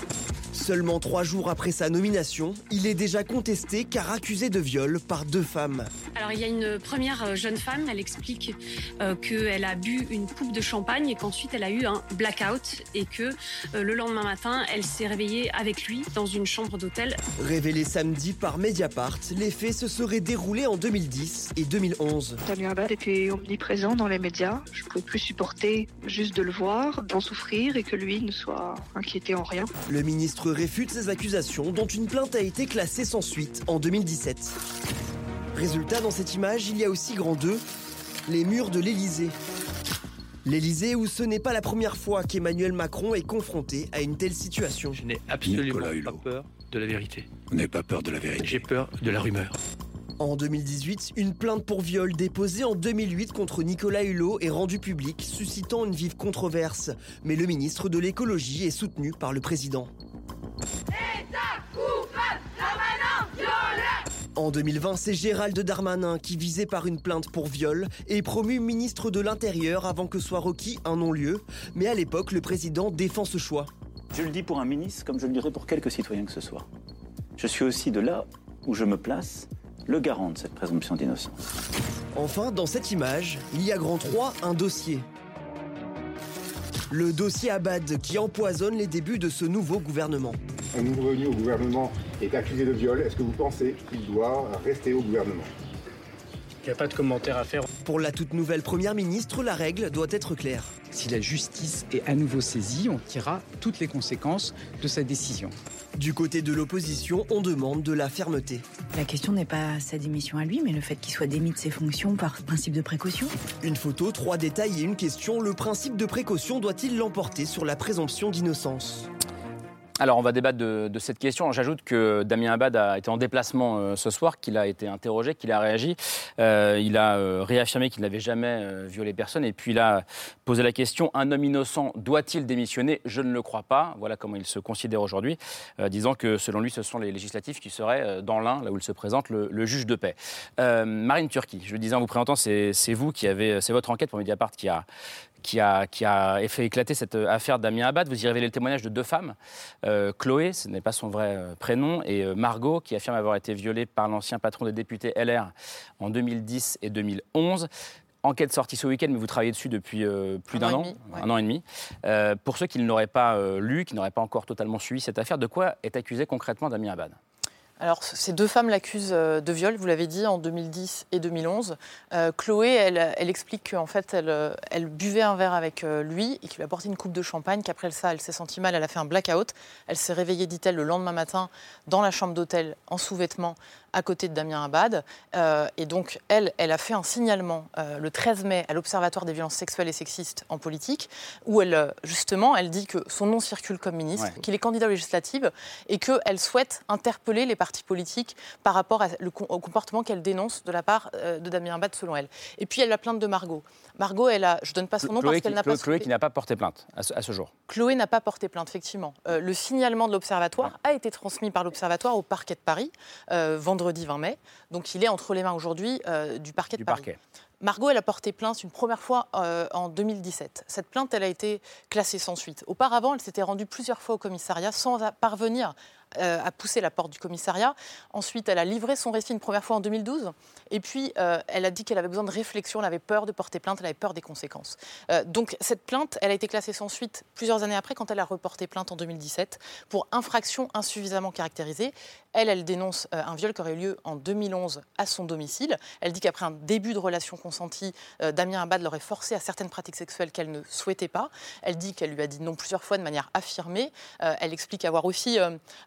Seulement trois jours après sa nomination, il est déjà contesté car accusé de viol par deux femmes. Alors il y a une première euh, jeune femme, elle explique euh, qu'elle a bu une coupe de champagne et qu'ensuite elle a eu un blackout et que euh, le lendemain matin, elle s'est réveillée avec lui dans une chambre d'hôtel. Révélé samedi par Mediapart, les faits se seraient déroulés en 2010 et 2011. Damien Abad était omniprésent dans les médias. Je ne pouvais plus supporter juste de le voir, d'en souffrir et que lui ne soit inquiété en rien. Le ministre réfute ces accusations dont une plainte a été classée sans suite en 2017. Résultat, dans cette image, il y a aussi grand 2, les murs de l'Élysée. L'Élysée où ce n'est pas la première fois qu'Emmanuel Macron est confronté à une telle situation. Je n'ai absolument pas peur de la vérité. Vous n'avez pas peur de la vérité J'ai peur de la rumeur. En 2018, une plainte pour viol déposée en 2008 contre Nicolas Hulot est rendue publique, suscitant une vive controverse. Mais le ministre de l'écologie est soutenu par le président. En 2020, c'est Gérald Darmanin qui, visé par une plainte pour viol, est promu ministre de l'Intérieur avant que soit requis un non-lieu. Mais à l'époque, le président défend ce choix. Je le dis pour un ministre comme je le dirais pour quelque citoyen que ce soit. Je suis aussi de là où je me place le garant de cette présomption d'innocence. Enfin, dans cette image, il y a grand 3 un dossier. Le dossier Abad qui empoisonne les débuts de ce nouveau gouvernement. Un nouveau venu au gouvernement est accusé de viol. Est-ce que vous pensez qu'il doit rester au gouvernement? Il n'y a pas de commentaire à faire. Pour la toute nouvelle première ministre, la règle doit être claire. Si la justice est à nouveau saisie, on tirera toutes les conséquences de sa décision. Du côté de l'opposition, on demande de la fermeté. La question n'est pas sa démission à lui, mais le fait qu'il soit démis de ses fonctions par principe de précaution. Une photo, trois détails et une question. Le principe de précaution doit-il l'emporter sur la présomption d'innocence? Alors, on va débattre de, cette question. J'ajoute que Damien Abad a été en déplacement euh, ce soir, qu'il a été interrogé, qu'il a réagi. Euh, il a euh, réaffirmé qu'il n'avait jamais violé personne. Et puis, il a posé la question un homme innocent doit-il démissionner? Je ne le crois pas. Voilà comment il se considère aujourd'hui, disant que selon lui, ce sont les législatifs qui seraient dans l'un, là où il se présente, le, juge de paix. Marine Turquie, je le disais en vous présentant, c'est vous qui avez, c'est votre enquête pour Mediapart qui a, qui a, qui a fait éclater cette affaire Damien Abad. Vous y révélez le témoignage de deux femmes, euh, Chloé, ce n'est pas son vrai euh, prénom, et euh, Margot, qui affirme avoir été violée par l'ancien patron des députés LR en 2010 et 2011. Enquête sortie ce week-end, mais vous travaillez dessus depuis plus d'un an, un an et demi. pour ceux qui ne l'auraient pas lu, qui n'auraient pas encore totalement suivi cette affaire, de quoi est accusé concrètement Damien Abad? Alors, ces deux femmes l'accusent euh, de viol, vous l'avez dit, en 2010 et 2011. Euh, Chloé, elle, explique qu'en fait, elle, euh, buvait un verre avec lui et qu'il lui a porté une coupe de champagne, qu'après ça, elle s'est sentie mal, elle a fait un blackout. Elle s'est réveillée, dit-elle, le lendemain matin dans la chambre d'hôtel en sous-vêtements à côté de Damien Abad. Euh, et donc, elle, elle a fait un signalement euh, le 13 mai à l'Observatoire des violences sexuelles et sexistes en politique, où elle, euh, justement, elle dit que son nom circule comme ministre, qu'il est candidat aux législatives et qu'elle souhaite interpeller les partis politiques par rapport au comportement qu'elle dénonce de la part de Damien Abad, selon elle. Et puis, elle la plainte de Margot. Margot, elle a, je ne donne pas son nom parce qu'elle n'a pas... Chloé qui n'a pas porté plainte à ce, jour. Chloé n'a pas porté plainte, effectivement. le signalement de l'Observatoire a été transmis par l'Observatoire au parquet de Paris vendredi vendredi 20 mai. Donc il est entre les mains aujourd'hui euh, du parquet de Paris. Margot, elle a porté plainte une première fois euh, en 2017. Cette plainte, elle a été classée sans suite. Auparavant, elle s'était rendue plusieurs fois au commissariat sans parvenir euh, a poussé la porte du commissariat. Ensuite, elle a livré son récit une première fois en 2012. Et puis, euh, elle a dit qu'elle avait besoin de réflexion, elle avait peur de porter plainte, elle avait peur des conséquences. Euh, donc, cette plainte, elle a été classée sans suite plusieurs années après, quand elle a reporté plainte en 2017 pour infraction insuffisamment caractérisée. Elle, elle dénonce un viol qui aurait eu lieu en 2011 à son domicile. Elle dit qu'après un début de relation consentie, Damien Abad l'aurait forcée à certaines pratiques sexuelles qu'elle ne souhaitait pas. Elle dit qu'elle lui a dit non plusieurs fois de manière affirmée. elle explique avoir aussi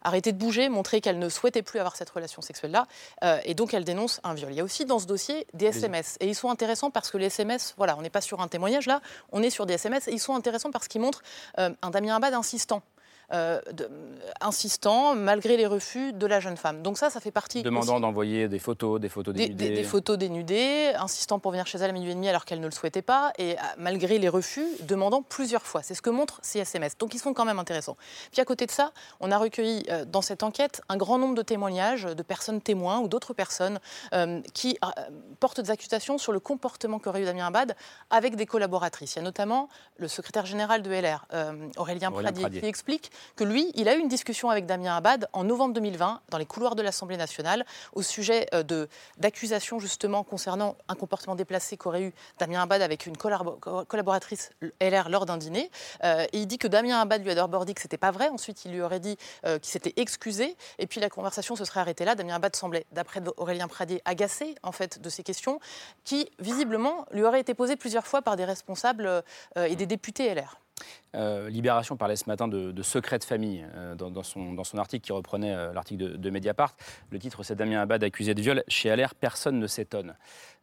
arrêter de bouger, montrer qu'elle ne souhaitait plus avoir cette relation sexuelle-là. Euh, et donc, elle dénonce un viol. Il y a aussi dans ce dossier des SMS. Et ils sont intéressants parce que les SMS, voilà, on n'est pas sur un témoignage là, on est sur des SMS. Et ils sont intéressants parce qu'ils montrent euh, un Damien Abad insistant. Euh, de, insistant malgré les refus de la jeune femme. Donc ça, ça fait partie... Demandant d'envoyer des photos, des photos dénudées. Des, des, photos dénudées, insistant pour venir chez elle à minuit et demi alors qu'elle ne le souhaitait pas, et euh, malgré les refus, demandant plusieurs fois. C'est ce que montrent ces SMS. Donc ils sont quand même intéressants. Puis à côté de ça, on a recueilli euh, dans cette enquête un grand nombre de témoignages de personnes témoins ou d'autres personnes qui portent des accusations sur le comportement qu'aurait eu Damien Abad avec des collaboratrices. Il y a notamment le secrétaire général de LR, Aurélien, Aurélien Pradier, Pradier, qui explique que lui, il a eu une discussion avec Damien Abad en novembre 2020 dans les couloirs de l'Assemblée nationale au sujet euh, d'accusations justement concernant un comportement déplacé qu'aurait eu Damien Abad avec une collaboratrice LR lors d'un dîner. Euh, et il dit que Damien Abad lui a d'abord dit que c'était pas vrai. Ensuite, il lui aurait dit euh, qu'il s'était excusé. Et puis la conversation se serait arrêtée là. Damien Abad semblait, d'après Aurélien Pradier, agacé en fait de ces questions qui visiblement lui auraient été posées plusieurs fois par des responsables et des députés LR. Euh, Libération parlait ce matin de, secret de famille euh, dans, son, article qui reprenait euh, l'article de, Mediapart. Le titre, c'est Damien Abad accusé de viol. Chez LR, personne ne s'étonne.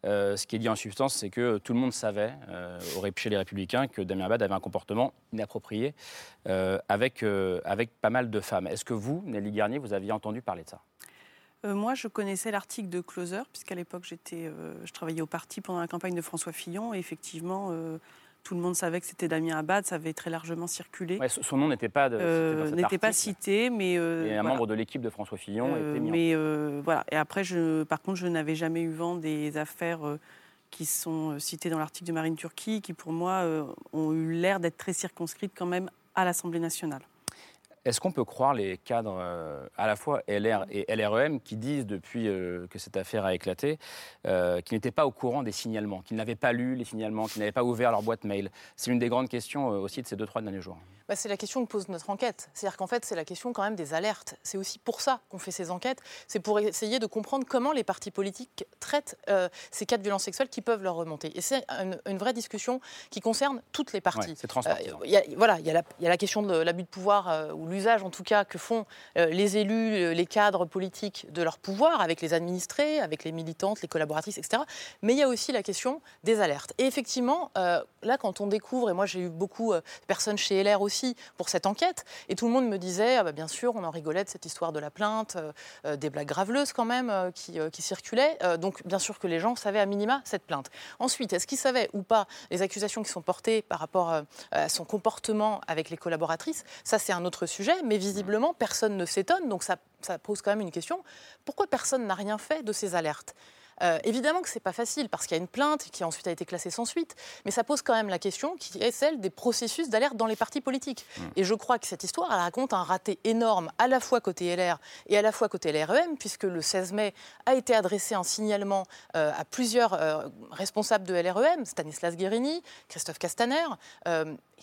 ce qui est dit en substance, c'est que tout le monde savait, chez les Républicains, que Damien Abad avait un comportement inapproprié avec, avec pas mal de femmes. Est-ce que vous, Nelly Garnier, vous aviez entendu parler de ça? Moi, je connaissais l'article de Closer, puisqu'à l'époque, j'étais, je travaillais au parti pendant la campagne de François Fillon. Et effectivement, tout le monde savait que c'était Damien Abad, ça avait très largement circulé. son nom n'était pas, euh, n'était pas cité, mais euh, un membre de l'équipe de François Fillon euh, était mis. Mais voilà. Et après, je, par contre, je n'avais jamais eu vent des affaires qui sont citées dans l'article de Marine Turquie, qui pour moi ont eu l'air d'être très circonscrites quand même à l'Assemblée nationale. Est-ce qu'on peut croire les cadres euh, à la fois LR et LREM qui disent depuis euh, que cette affaire a éclaté euh, qu'ils n'étaient pas au courant des signalements, qu'ils n'avaient pas lu les signalements, qu'ils n'avaient pas ouvert leur boîte mail? C'est une des grandes questions aussi de ces deux, trois derniers jours. Bah, c'est la question que pose notre enquête. C'est-à-dire qu'en fait, c'est la question quand même des alertes. C'est aussi pour ça qu'on fait ces enquêtes. C'est pour essayer de comprendre comment les partis politiques traitent ces cas de violences sexuelles qui peuvent leur remonter. Et c'est une, vraie discussion qui concerne toutes les parties. c'est transpartisan. voilà, il y, y, a la question de l'abus de pouvoir ou l'usage en tout cas que font euh, les élus, euh, les cadres politiques de leur pouvoir, avec les administrés, avec les militantes, les collaboratrices, etc. Mais il y a aussi la question des alertes. Et effectivement, euh, là, quand on découvre, et moi j'ai eu beaucoup de personnes chez LR aussi pour cette enquête, et tout le monde me disait, ah bah, bien sûr, on en rigolait de cette histoire de la plainte, des blagues graveleuses quand même qui, qui circulaient. donc bien sûr que les gens savaient à minima cette plainte. Ensuite, est-ce qu'ils savaient ou pas les accusations qui sont portées par rapport à son comportement avec les collaboratrices? Ça, c'est un autre sujet. Mais visiblement, personne ne s'étonne. Donc ça, pose quand même une question. Pourquoi personne n'a rien fait de ces alertes? Euh, évidemment que ce n'est pas facile parce qu'il y a une plainte qui ensuite a été classée sans suite, mais ça pose quand même la question qui est celle des processus d'alerte dans les partis politiques. Mmh. Et je crois que cette histoire elle raconte un raté énorme à la fois côté LR et à la fois côté LREM, puisque le 16 mai a été adressé un signalement euh, à plusieurs euh, responsables de LREM, Stanislas Guérini, Christophe Castaner,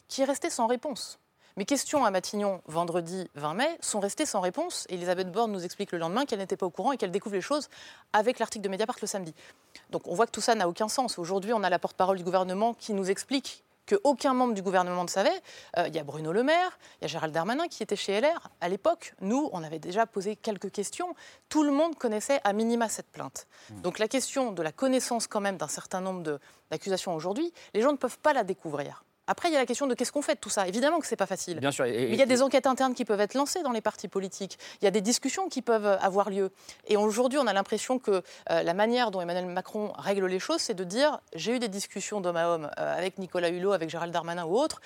qui est resté sans réponse. Mes questions à Matignon, vendredi 20 mai, sont restées sans réponse. Et Elisabeth Borne nous explique le lendemain qu'elle n'était pas au courant et qu'elle découvre les choses avec l'article de Mediapart le samedi. Donc on voit que tout ça n'a aucun sens. Aujourd'hui, on a la porte-parole du gouvernement qui nous explique qu'aucun membre du gouvernement ne savait. Euh, il y a Bruno Le Maire, il y a Gérald Darmanin qui était chez LR. À l'époque, nous, on avait déjà posé quelques questions. Tout le monde connaissait à minima cette plainte. Mmh. Donc la question de la connaissance quand même d'un certain nombre d'accusations aujourd'hui, les gens ne peuvent pas la découvrir. Après, il y a la question de qu'est-ce qu'on fait de tout ça. Évidemment que ce n'est pas facile. Bien sûr. Mais il y a des enquêtes internes qui peuvent être lancées dans les partis politiques. Il y a des discussions qui peuvent avoir lieu. Et aujourd'hui, on a l'impression que euh, la manière dont Emmanuel Macron règle les choses, c'est de dire j'ai eu des discussions d'homme à homme euh, avec Nicolas Hulot, avec Gérald Darmanin ou autres.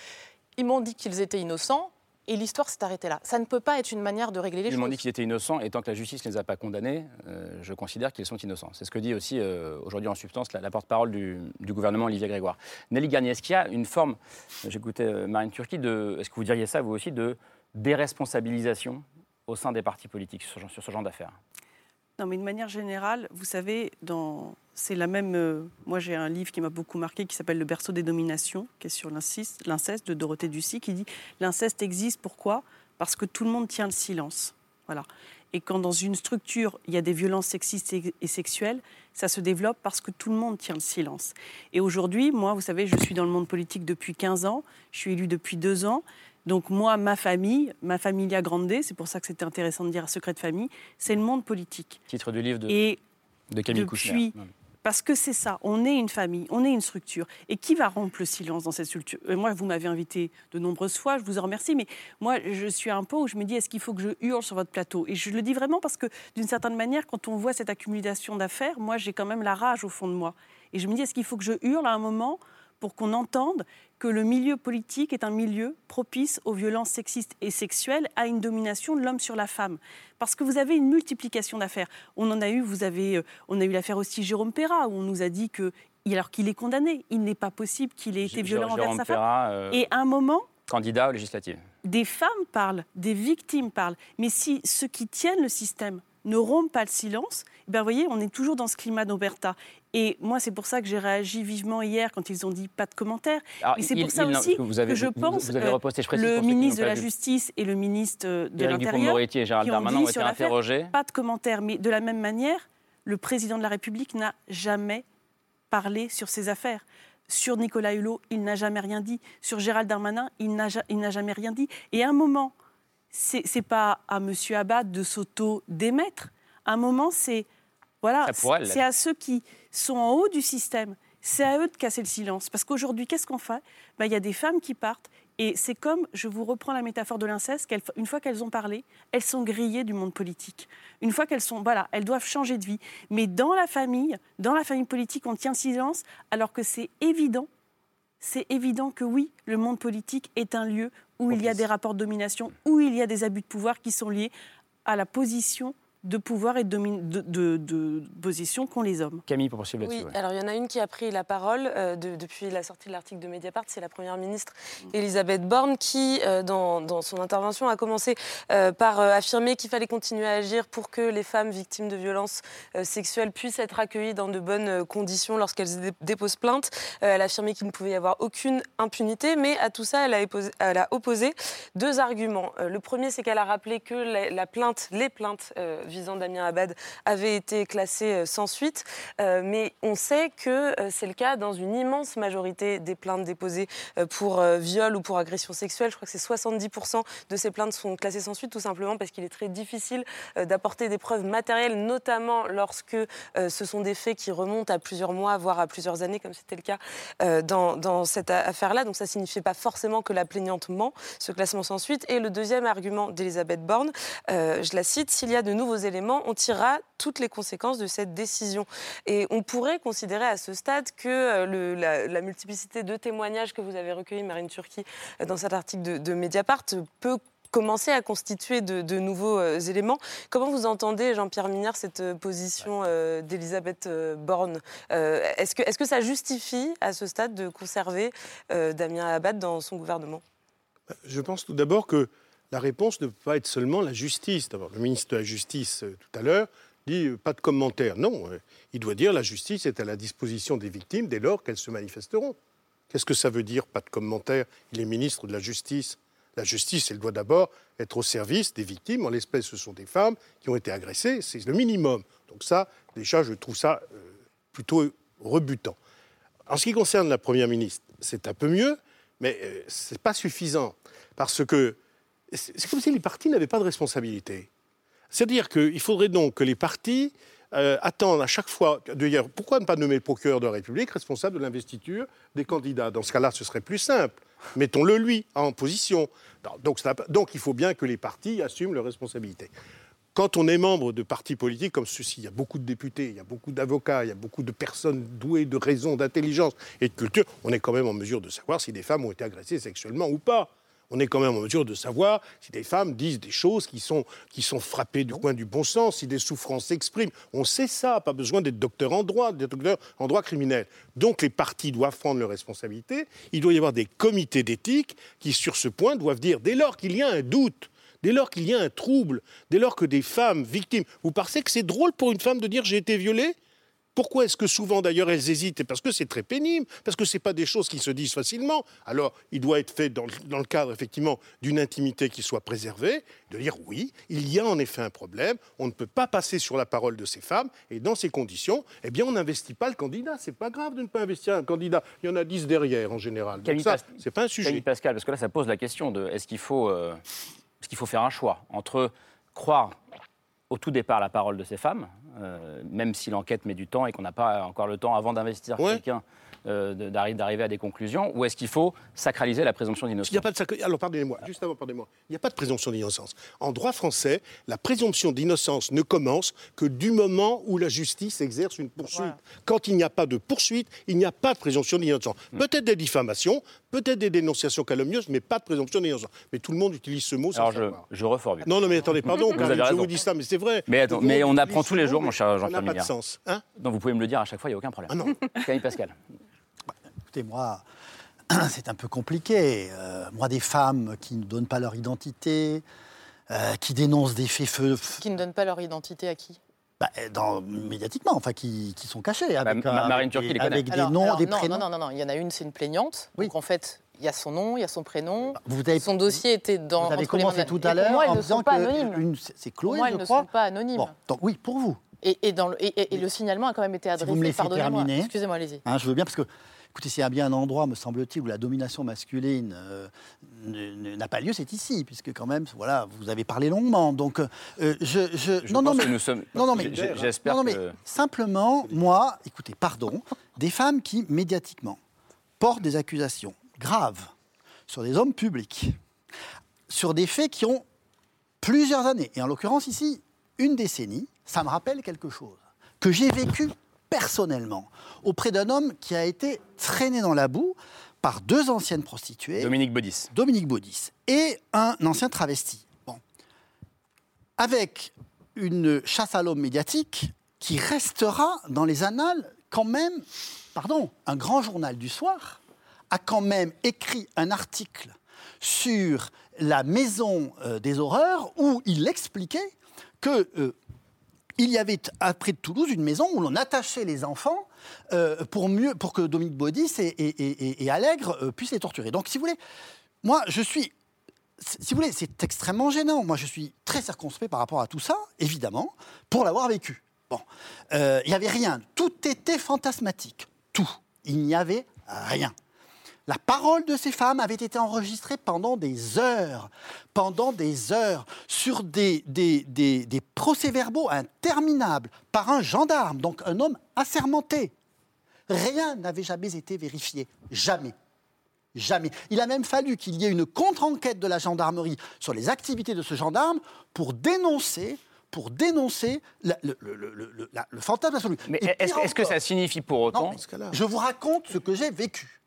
Ils m'ont dit qu'ils étaient innocents et l'histoire s'est arrêtée là. Ça ne peut pas être une manière de régler les choses. Ils m'ont dit qu'ils étaient innocents, et tant que la justice ne les a pas condamnés, euh, je considère qu'ils sont innocents. C'est ce que dit aussi euh, aujourd'hui en substance la, porte-parole du, gouvernement, Olivier Grégoire. Nelly Garnier, est-ce qu'il y a une forme, j'écoutais euh, Marine Turquie, de, est-ce que vous diriez ça vous aussi, de déresponsabilisation au sein des partis politiques sur, ce genre- sur ce genre d'affaires? Non, mais de manière générale, vous savez, dans... c'est la même. euh, Moi, j'ai un livre qui m'a beaucoup marqué qui s'appelle Le berceau des dominations, qui est sur l'inceste de Dorothée Ducy, qui dit l'inceste existe pourquoi? Parce que tout le monde tient le silence. Voilà. Et quand dans une structure, il y a des violences sexistes et et sexuelles, ça se développe parce que tout le monde tient le silence. Et aujourd'hui, moi, vous savez, je suis dans le monde politique depuis 15 ans, je suis élue depuis deux ans. Donc moi, ma famille, ma familia grande, c'est pour ça que c'était intéressant de dire secret de famille, c'est le monde politique. Titre du livre de, Et de Camille depuis, Kouchner. Parce que c'est ça, on est une famille, on est une structure. Et qui va rompre le silence dans cette structure? Euh, Moi, vous m'avez invité de nombreuses fois, je vous en remercie, mais moi, je suis à un pot où je me dis, est-ce qu'il faut que je hurle sur votre plateau? Et je le dis vraiment parce que, d'une certaine manière, quand on voit cette accumulation d'affaires, moi, j'ai quand même la rage au fond de moi. Et je me dis, est-ce qu'il faut que je hurle à un moment pour qu'on entende que le milieu politique est un milieu propice aux violences sexistes et sexuelles, à une domination de l'homme sur la femme. Parce que vous avez une multiplication d'affaires. On en a eu, vous avez, euh, on a eu l'affaire aussi Jérôme Perra, où on nous a dit que, alors qu'il est condamné, il n'est pas possible qu'il ait été violent envers sa femme. Euh, Et à un moment, candidat aux législatives. des femmes parlent, des victimes parlent. Mais si ceux qui tiennent le système ne rompent pas le silence, eh ben, vous voyez, on est toujours dans ce climat d'Oberta. Et moi, c'est pour ça que j'ai réagi vivement hier quand ils ont dit pas de commentaires. Alors, Et c'est il- pour ça il- aussi avez- que je pense pour le ministre de la. Justice et le ministre euh, de l'Intérieur qui ont Darmanin dit sur. Pas de commentaires, mais de la même manière, le président de la République n'a jamais parlé sur ces affaires. Sur Nicolas Hulot, il n'a jamais rien dit. Sur Gérald Darmanin, il n'a ja- il n'a jamais rien dit. Et à un moment, c'est c'est pas à M. Abad de s'auto-démettre. À un moment, c'est voilà, c'est à ceux qui sont en haut du système. C'est à eux de casser le silence. Parce qu'aujourd'hui, qu'est-ce qu'on fait? Ben, Il y a des femmes qui partent. Et c'est comme, je vous reprends la métaphore de l'inceste, une fois qu'elles ont parlé, elles sont grillées du monde politique. Une fois qu'elles sont, voilà, elles doivent changer de vie. Mais dans la famille, dans la famille politique, on tient le silence, alors que c'est évident, c'est évident que oui, le monde politique est un lieu où il y a des rapports de domination, où il y a des abus de pouvoir qui sont liés à la position de pouvoir et de, domi- de- de- de position qu'ont les hommes. Camille, pour poursuivre là-dessus. Oui, ouais. alors il y en a une qui a pris la parole euh, de- depuis la sortie de l'article de Mediapart, c'est la Première ministre Elisabeth Borne qui, euh, dans, dans son intervention, a commencé euh, par euh, affirmer qu'il fallait continuer à agir pour que les femmes victimes de violences euh, sexuelles puissent être accueillies dans de bonnes conditions lorsqu'elles dé- déposent plainte. Euh, elle a affirmé qu'il ne pouvait y avoir aucune impunité, mais à tout ça, elle a, éposé- elle a opposé deux arguments. Euh, le premier, c'est qu'elle a rappelé que la, la plainte, les plaintes euh, visant Damien Abad avaient été classées euh, sans suite, Euh, mais on sait que euh, c'est le cas dans une immense majorité des plaintes déposées pour viol ou pour agression sexuelle. Je crois que c'est 70% de ces plaintes sont classées sans suite, tout simplement parce qu'il est très difficile d'apporter des preuves matérielles, notamment lorsque ce sont des faits qui remontent à plusieurs mois, voire à plusieurs années, comme c'était le cas dans, cette affaire-là. Donc ça ne signifie pas forcément que la plaignante ment, ce classement sans suite. Et le deuxième argument d'Elisabeth Borne, je la cite, s'il y a de nouveaux éléments, on tirera toutes les conséquences de cette décision. Et on pourrait considérer à ce stade que euh, la, multiplicité de témoignages que vous avez recueillis, Marine Turki, euh, dans cet article de, Mediapart, peut commencer à constituer de, nouveaux euh, éléments. Comment vous entendez, Jean-Pierre Mignard, cette position d'Elisabeth Borne Est-ce que, que ça justifie, à ce stade, de conserver Damien Abad dans son gouvernement? Je pense tout d'abord que la réponse ne peut pas être seulement la justice. D'abord, le ministre de la Justice, euh, tout à l'heure, dit euh, pas de commentaire. Non, euh, il doit dire la justice est à la disposition des victimes dès lors qu'elles se manifesteront. Qu'est-ce que ça veut dire, pas de commentaire? Il est ministre de la Justice. La justice, elle doit d'abord être au service des victimes. En l'espèce, ce sont des femmes qui ont été agressées. C'est le minimum. Donc ça, déjà, je trouve ça plutôt rebutant. En ce qui concerne la Première ministre, c'est un peu mieux, mais ce n'est pas suffisant. Parce que c'est comme si les partis n'avaient pas de responsabilité. C'est-à-dire qu'il faudrait donc que les partis euh, attendent à chaque fois. D'ailleurs, pourquoi ne pas nommer le procureur de la République responsable de l'investiture des candidats? Dans ce cas-là, ce serait plus simple. Mettons-le lui en position. Donc, donc il faut bien que les partis assument leurs responsabilités. Quand on est membre de partis politiques comme ceux-ci, il y a beaucoup de députés, il y a beaucoup d'avocats, il y a beaucoup de personnes douées de raison, d'intelligence et de culture, on est quand même en mesure de savoir si des femmes ont été agressées sexuellement ou pas. On est quand même en mesure de savoir si des femmes disent des choses qui sont, qui sont frappées du coin du bon sens, si des souffrances s'expriment. On sait ça, pas besoin d'être docteur en droit, d'être docteur en droit criminel. Donc les partis doivent prendre leurs responsabilités. Il doit y avoir des comités d'éthique qui, sur ce point, doivent dire, dès lors qu'il y a un doute, Dès lors qu'il y a un trouble, dès lors que des femmes victimes, vous pensez que c'est drôle pour une femme de dire j'ai été violée? Pourquoi est-ce que souvent d'ailleurs elles hésitent? Parce que c'est très pénible, parce que ce pas des choses qui se disent facilement. Alors il doit être fait dans, le cadre effectivement d'une intimité qui soit préservée, de dire oui, il y a en effet un problème, on ne peut pas passer sur la parole de ces femmes, et dans ces conditions, eh bien on n'investit pas le candidat. C'est pas grave de ne pas investir un candidat. Il y en a dix derrière en général. Donc ça, Pas- c'est pas un sujet. Camille Pascal, parce que là, ça pose la question de est-ce qu'il faut, euh, est-ce qu'il faut faire un choix entre croire au tout départ la parole de ces femmes, euh, même si l'enquête met du temps et qu'on n'a pas encore le temps avant d'investir Ouais. quelqu'un d'arriver à des conclusions, ou est-ce qu'il faut sacraliser la présomption d'innocence Il n'y a pas de sac- Alors pardonnez-moi, juste avant, pardonnez-moi. Il n'y a pas de présomption d'innocence. En droit français, la présomption d'innocence ne commence que du moment où la justice exerce une poursuite. Quand il n'y a pas de poursuite, il n'y a pas de présomption d'innocence. Hmm. Peut-être des diffamations, peut-être des dénonciations calomnieuses, mais pas de présomption d'innocence. Mais tout le monde utilise ce mot Alors je, je reformule. Non, non, mais attendez, pardon, Vous avez je raison. vous dis ça, mais c'est vrai. Mais, attends, mais on apprend tous les jours, mon cher Ça n'a Jean-Pierre pas de sens. Hein? Donc vous pouvez me le dire à chaque fois, il n'y a aucun problème. Ah non. Camille Pascal. Écoutez, moi, c'est un peu compliqué. Euh, moi, des femmes qui ne donnent pas leur identité, euh, qui dénoncent des faits feu, Qui ne donnent pas leur identité à qui? Bah, dans, médiatiquement, enfin, qui, qui sont cachés. Avec, euh, Marine avec des- les connaît. avec des Alors- noms, alors, des non, prénoms. Non, non, non, non, il y en a une, c'est une plaignante. Donc en fait, il y a son nom, il y a son prénom. Vous avez- son dossier était dans. Vous avez commencé tout à l'heure en ne disant sont pas que c'est Pour Chloé, moi, je elles ne crois. sont pas anonymes. Bon, donc oui, pour vous. Et, et dans le, et, et- et le signalement a quand même été Si adressé. vous me laissez terminer. Excusez-moi, allez-y. Hein, je veux bien, parce que, écoutez, s'il y a bien un endroit, me semble-t-il, où la domination masculine euh, n'a pas lieu, c'est ici, puisque quand même, voilà, vous avez parlé longuement. Donc, euh, je, je- Je non, non, mais, que nous sommes- non, non, mais, j'espère non, non, mais que- simplement, moi, écoutez, pardon, des femmes qui médiatiquement portent des accusations graves sur des hommes publics, sur des faits qui ont plusieurs années, et en l'occurrence ici, une décennie, ça me rappelle quelque chose que j'ai vécu personnellement auprès d'un homme qui a été traîné dans la boue par deux anciennes prostituées, Dominique Baudis. Dominique Baudis, et un ancien travesti. Bon. Avec une chasse à l'homme médiatique qui restera dans les annales quand même, pardon, un grand journal du soir a quand même écrit un article sur la maison euh, des horreurs où il expliquait que euh, il y avait t- à près de Toulouse une maison où l'on attachait les enfants euh, pour, mieux, que Dominique Baudis et, et- euh, puissent les torturer. Donc, si vous voulez, moi, je suis. Si vous voulez, c'est extrêmement gênant. Moi, je suis très circonspect par rapport à tout ça, évidemment, pour l'avoir vécu. Bon, Euh, il n'y avait rien. Tout était fantasmatique. Tout. Il n'y avait rien. La parole de ces femmes avait été enregistrée pendant des heures, pendant des heures, sur des, des, des- des procès-verbaux interminables par un gendarme, donc un homme assermenté. Rien n'avait jamais été vérifié. Jamais. Jamais. Il a même fallu qu'il y ait une contre-enquête de la gendarmerie sur les activités de ce gendarme pour dénoncer, pour dénoncer la- le, le- le- le- la- le fantasme absolu. Mais est-ce que ça signifie pour autant non, je vous raconte ce que j'ai vécu.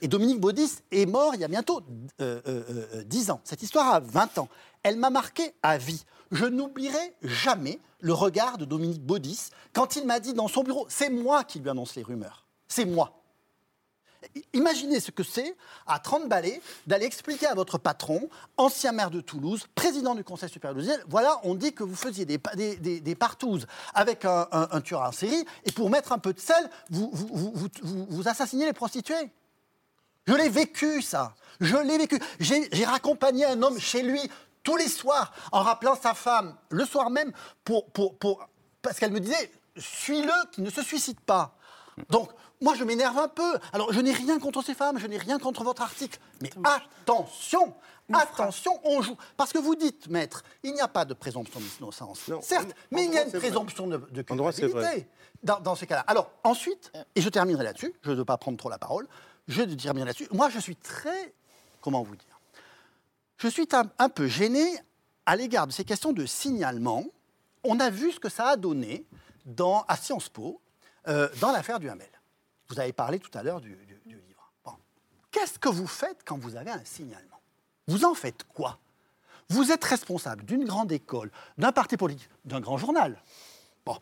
Et Dominique Baudis est mort il y a bientôt euh, euh, euh, 10 ans. Cette histoire a 20 ans. Elle m'a marqué à vie. Je n'oublierai jamais le regard de Dominique Baudis quand il m'a dit dans son bureau C'est moi qui lui annonce les rumeurs. C'est moi. Imaginez ce que c'est, à 30 balais, d'aller expliquer à votre patron, ancien maire de Toulouse, président du Conseil supérieur de l'audiovisuel, voilà, on dit que vous faisiez des, des, partouzes avec un, tueur en série, et pour mettre un peu de sel, vous, assassiniez les prostituées. Je l'ai vécu, ça. Je l'ai vécu. J'ai raccompagné un homme chez lui tous les soirs en rappelant sa femme le soir même pour, pour, pour, parce qu'elle me disait suis-le qui ne se suicide pas. Donc, moi, je m'énerve un peu. Alors, je n'ai rien contre ces femmes, je n'ai rien contre votre article. Mais attention, attention, on joue. Parce que vous dites, maître, il n'y a pas de présomption d'innocence. Certes, mais il y a une présomption de, de culpabilité dans, dans ces cas-là. Alors, ensuite, et je terminerai là-dessus, je ne veux pas prendre trop la parole, je terminerai là-dessus. Moi, je suis très. Comment vous dire Je suis un, peu gêné à l'égard de ces questions de signalement. On a vu ce que ça a donné dans, à Sciences Po, euh, dans l'affaire du Hamel. Vous avez parlé tout à l'heure du, du- livre. Bon. Qu'est-ce que vous faites quand vous avez un signalement? Vous en faites quoi? Vous êtes responsable d'une grande école, d'un parti politique, d'un grand journal. Bon.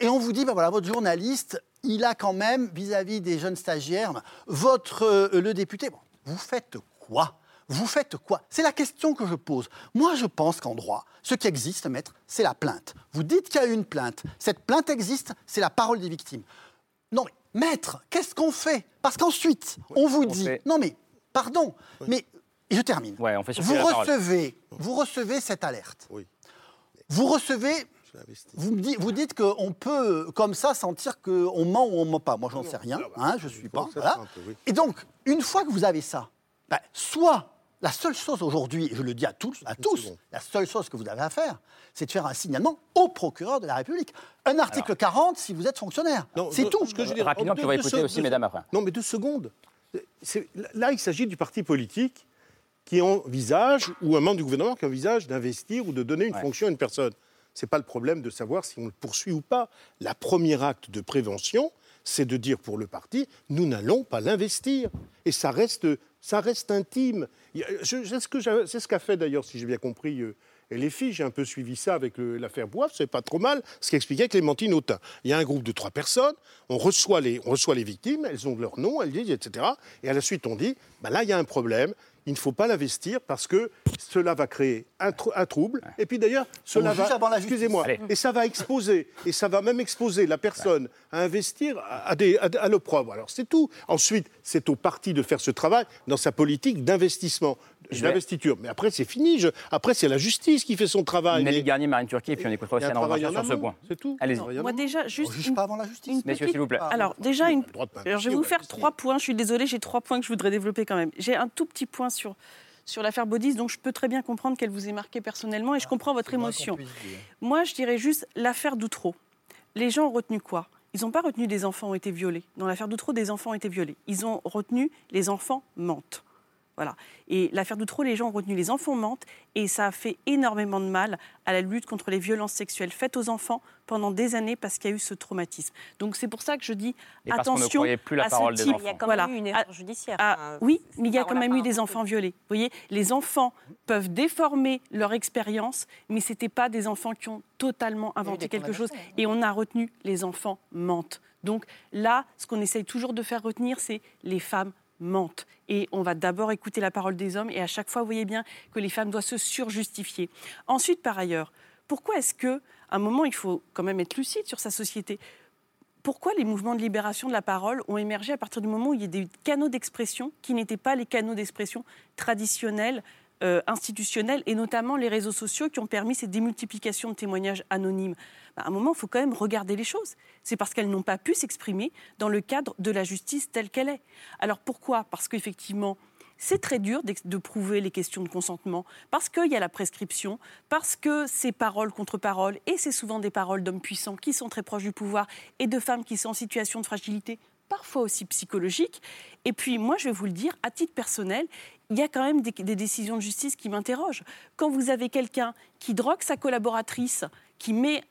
Et on vous dit, ben voilà, votre journaliste, il a quand même, vis-à-vis des jeunes stagiaires, votre, euh, le député, bon, vous faites quoi? Vous faites quoi? C'est la question que je pose. Moi, je pense qu'en droit, ce qui existe, maître, c'est la plainte. Vous dites qu'il y a une plainte. Cette plainte existe, c'est la parole des victimes. Non, mais maître, qu'est-ce qu'on fait? Parce qu'ensuite, on vous on dit, fait- non mais, pardon, mais et je termine. Ouais, on fait circuler Vous recevez, vous recevez cette alerte. Vous recevez, vous, me dites, vous dites qu'on peut, comme ça, sentir qu'on ment ou on ment pas. Moi, j'en sais rien, hein, je suis pas. voilà. Et donc, une fois que vous avez ça, ben, soit la seule chose aujourd'hui, et je le dis à tous, à tous, la seule chose que vous avez à faire, c'est de faire un signalement au procureur de la République. Un article 40 si vous êtes fonctionnaire. C'est tout. ce que je dire, Rapidement, en puis deux- on va deux écouter secondes, aussi mesdames après. Non, mais deux secondes. C'est- Là, il s'agit du parti politique qui envisage, ou un membre du gouvernement qui envisage d'investir ou de donner une fonction à une personne. Ce n'est pas le problème de savoir si on le poursuit ou pas. La premier acte de prévention, c'est de dire pour le parti, nous n'allons pas l'investir. Et ça reste, intime. C'est ce qu'a fait d'ailleurs, si j'ai bien compris, euh, les filles. J'ai un peu suivi ça avec le- l'affaire Boivre, c'est pas trop mal, ce qu'expliquait Clémentine Autain. Il y a un groupe de trois personnes, on reçoit les, on reçoit les victimes, elles ont leur nom, elles disent, etc. Et à la suite, on dit, bah là, il y a un problème, il ne faut pas l'investir parce que cela va créer un, trou- un trouble. Et puis d'ailleurs, cela va. Excusez-moi. Et ça va exposer, et ça va même exposer la personne à investir à, à des- à- à l'opprobre. Alors c'est tout. Ensuite, c'est au parti de faire ce travail dans sa politique d'investissement, Je d'investiture. Mais après, c'est fini. Je- Après, c'est la justice qui fait son travail. Nelly Mais- Garnier, Marine Turquie, et puis on écoutera aussi a un Anne travail Revanchard en sur ce point. c'est tout. Allez-y. Moi déjà, juste juge une, pas avant la justice. une Messieurs, petite- s'il vous plaît. Alors déjà, une... Alors, je vais vous faire trois points. Je suis désolée, j'ai trois points que je voudrais développer quand même. J'ai un tout petit point sur sur l'affaire Baudis, donc je peux très bien comprendre qu'elle vous ait marqué personnellement et je comprends votre émotion. Moi, je dirais juste l'affaire d'Outreau. Les gens ont retenu quoi? Ils n'ont pas retenu des enfants ont été violés. Dans l'affaire d'Outreau, des enfants ont été violés. Ils ont retenu les enfants mentent. Voilà. Et l'affaire d'Outreau, les gens ont retenu les enfants mentent et ça a fait énormément de mal à la lutte contre les violences sexuelles faites aux enfants pendant des années parce qu'il y a eu ce traumatisme. Donc c'est pour ça que je dis Et parce ne attention plus la à parole ce des type. enfants. Il y a quand même Voilà. eu une Ah, erreur judiciaire. ah, oui, mais il y a quand même eu pas des enfants violés. Vous voyez, les enfants peuvent déformer leur expérience, mais ce n'étaient pas des enfants qui ont totalement inventé des quelque chose. Et on a retenu les enfants mentent. Donc là, ce qu'on essaye toujours de faire retenir, c'est les femmes mentent. Et on va d'abord écouter la parole des hommes. Et à chaque fois, vous voyez bien que les femmes doivent se surjustifier. Ensuite, par ailleurs, pourquoi est-ce que, à un moment, il faut quand même être lucide sur sa société? Pourquoi les mouvements de libération de la parole ont émergé à partir du moment où il y a des canaux d'expression qui n'étaient pas les canaux d'expression traditionnels, euh, institutionnels, et notamment les réseaux sociaux qui ont permis cette démultiplication de témoignages anonymes Bah, À un moment, il faut quand même regarder les choses. C'est parce qu'elles n'ont pas pu s'exprimer dans le cadre de la justice telle qu'elle est. Alors pourquoi? Parce qu'effectivement, c'est très dur de prouver les questions de consentement, parce qu'il y a la prescription, parce que c'est parole contre parole, et c'est souvent des paroles d'hommes puissants qui sont très proches du pouvoir, et de femmes qui sont en situation de fragilité, parfois aussi psychologique. Et puis, moi, je vais vous le dire, à titre personnel, il y a quand même des, décisions de justice qui m'interrogent. Quand vous avez quelqu'un qui drogue sa collaboratrice, qui met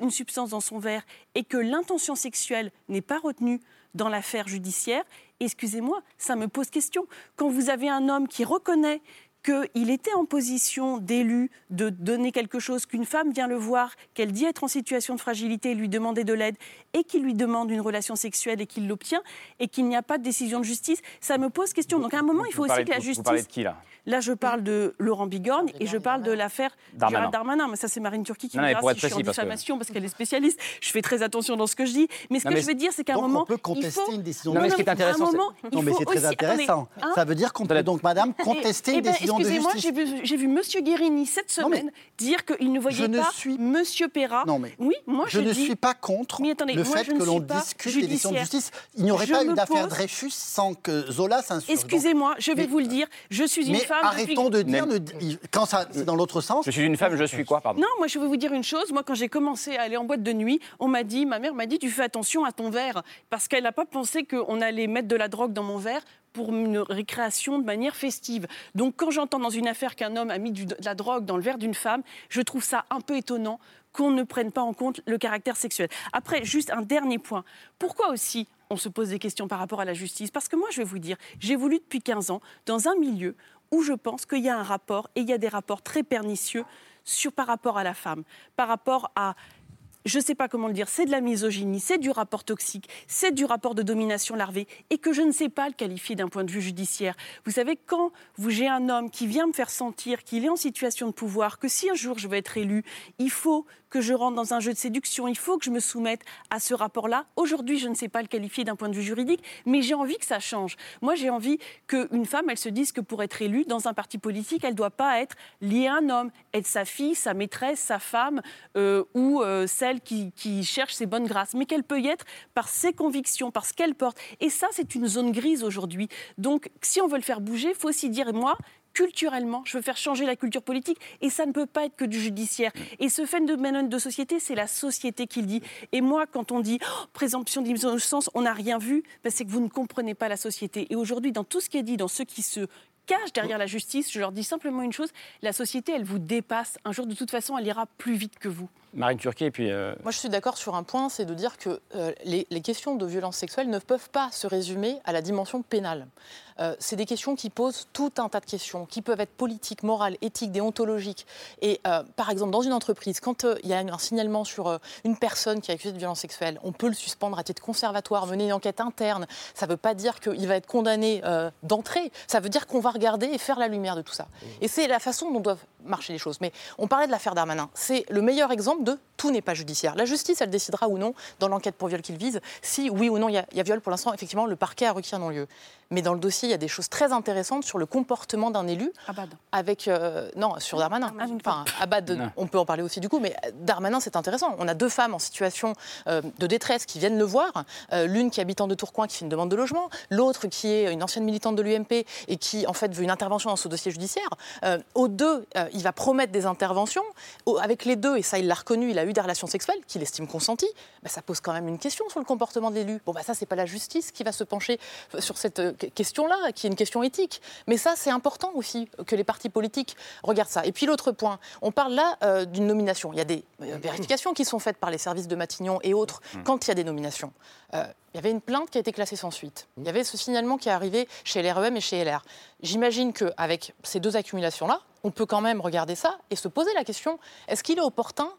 une substance dans son verre, et que l'intention sexuelle n'est pas retenue dans l'affaire judiciaire, excusez-moi, ça me pose question. Quand vous avez un homme qui reconnaît qu'il était en position d'élu de donner quelque chose, qu'une femme vient le voir, qu'elle dit être en situation de fragilité et lui demander de l'aide, et qu'il lui demande une relation sexuelle et qu'il l'obtient, et qu'il n'y a pas de décision de justice, ça me pose question. Donc à un moment, il faut Vous aussi parlez que la vous justice... parlez de qui, là? Là, je parle de Laurent Bigorgne et je parle de l'affaire Darmanin. Gérald Darmanin. Mais ça, c'est Marine Turquie qui Non, me dira si je suis en diffamation parce qu'elle est spécialiste. Je fais très attention dans ce que je dis. Mais ce Non, que mais je veux dire, c'est qu'à un moment. on peut il contester faut- une décision Non, mais ce qui est intéressant, c'est- il Non, mais faut c'est très aussi- intéressant. hein Ça veut dire qu'on peut donc, madame, contester Eh une ben, décision de Excusez-moi, justice. j'ai vu, vu Monsieur Guérini cette semaine dire qu'il ne voyait pas suis- Monsieur Perra. Non, mais oui, moi je, je, ne dis- suis pas contre Mais attendez, le moi, fait je ne que l'on suis pas discute des décisions de justice. Il n'y aurait Je pas eu d'affaire pose- Dreyfus sans que Zola s'insurge. Excusez-moi, je vais Mais- vous le dire. Je suis une Mais femme. arrêtons depuis- de dire, ne- quand ça, c'est dans l'autre sens. Je suis une femme, je suis quoi, pardon Non, moi je vais vous dire une chose. Moi, quand j'ai commencé à aller en boîte de nuit, on m'a dit, ma mère m'a dit, tu fais attention à ton verre, parce qu'elle n'a pas pensé qu'on allait mettre de la drogue dans mon verre pour une récréation de manière festive. Donc, quand j'entends dans une affaire qu'un homme a mis de la drogue dans le verre d'une femme, je trouve ça un peu étonnant qu'on ne prenne pas en compte le caractère sexuel. Après, juste un dernier point. Pourquoi aussi on se pose des questions par rapport à la justice? Parce que moi, je vais vous dire, j'ai voulu depuis 15 ans dans un milieu où je pense qu'il y a un rapport, et il y a des rapports très pernicieux sur, par rapport à la femme, par rapport à je ne sais pas comment le dire, c'est de la misogynie, c'est du rapport toxique, c'est du rapport de domination larvée, et que je ne sais pas le qualifier d'un point de vue judiciaire. Vous savez, quand j'ai un homme qui vient me faire sentir qu'il est en situation de pouvoir, que si un jour je veux être élu, il faut que je rentre dans un jeu de séduction, il faut que je me soumette à ce rapport-là. Aujourd'hui, je ne sais pas le qualifier d'un point de vue juridique, mais j'ai envie que ça change. Moi, j'ai envie qu'une femme, elle se dise que pour être élue dans un parti politique, elle ne doit pas être liée à un homme, être sa fille, sa maîtresse, sa femme euh, ou euh, celle qui, qui, cherche ses bonnes grâces, mais qu'elle peut y être par ses convictions, par ce qu'elle porte. Et ça, c'est une zone grise aujourd'hui. Donc, si on veut le faire bouger, il faut aussi dire, moi, culturellement, je veux faire changer la culture politique et ça ne peut pas être que du judiciaire. Et ce phénomène de société, c'est la société qui le dit. Et moi, quand on dit oh, présomption d'innocence, on n'a rien vu, ben, c'est que vous ne comprenez pas la société. Et aujourd'hui, dans tout ce qui est dit, dans ceux qui se cachent derrière la justice, je leur dis simplement une chose, la société, elle vous dépasse. Un jour, de toute façon, elle ira plus vite que vous. Marine Turquet, et puis... Euh, Moi, je suis d'accord sur un point, c'est de dire que euh, les, questions de violence sexuelle ne peuvent pas se résumer à la dimension pénale. Euh, c'est des questions qui posent tout un tas de questions, qui peuvent être politiques, morales, éthiques, déontologiques. Et par exemple, dans une entreprise, quand il y a un signalement sur une personne qui a accusé de violence sexuelle, on peut le suspendre à titre conservatoire, mener une enquête interne. Ça ne veut pas dire qu'il va être condamné d'entrée. Ça veut dire qu'on va regarder et faire la lumière de tout ça. Et c'est la façon dont doivent marcher les choses. Mais on parlait de l'affaire Darmanin. C'est le meilleur exemple de tout n'est pas judiciaire. La justice, elle décidera ou non, dans l'enquête pour viol qu'il vise, si oui ou non il y, a viol. Pour l'instant, effectivement, le parquet a requis un non-lieu. Mais dans le dossier, il y a des choses très intéressantes sur le comportement d'un élu. Abad. Avec, euh, non, sur Darmanin. Enfin, Abad, on peut en parler aussi du coup, mais Darmanin, c'est intéressant. On a deux femmes en situation euh, de détresse qui viennent le voir. Euh, L'une qui est habitant de Tourcoing, qui fait une demande de logement. L'autre qui est une ancienne militante de l'UMP et qui, en fait, veut une intervention dans ce dossier judiciaire. aux deux, il va promettre des interventions. avec les deux, et ça, il l'a reconnu, il a eu des relations sexuelles qu'il estime consenties. Ben, ça pose quand même une question sur le comportement de l'élu. Bon, bah, ça, c'est pas la justice qui va se pencher sur cette question-là, qui est une question éthique. Mais ça, c'est important aussi que les partis politiques regardent ça. Et puis l'autre point, on parle là euh, d'une nomination. Il y a des euh, vérifications qui sont faites par les services de Matignon et autres mmh. quand il y a des nominations. Euh, il y avait une plainte qui a été classée sans suite. Il y avait ce signalement qui est arrivé chez l'REM et chez LR. J'imagine qu'avec ces deux accumulations-là, on peut quand même regarder ça et se poser la question est-ce qu'il est opportun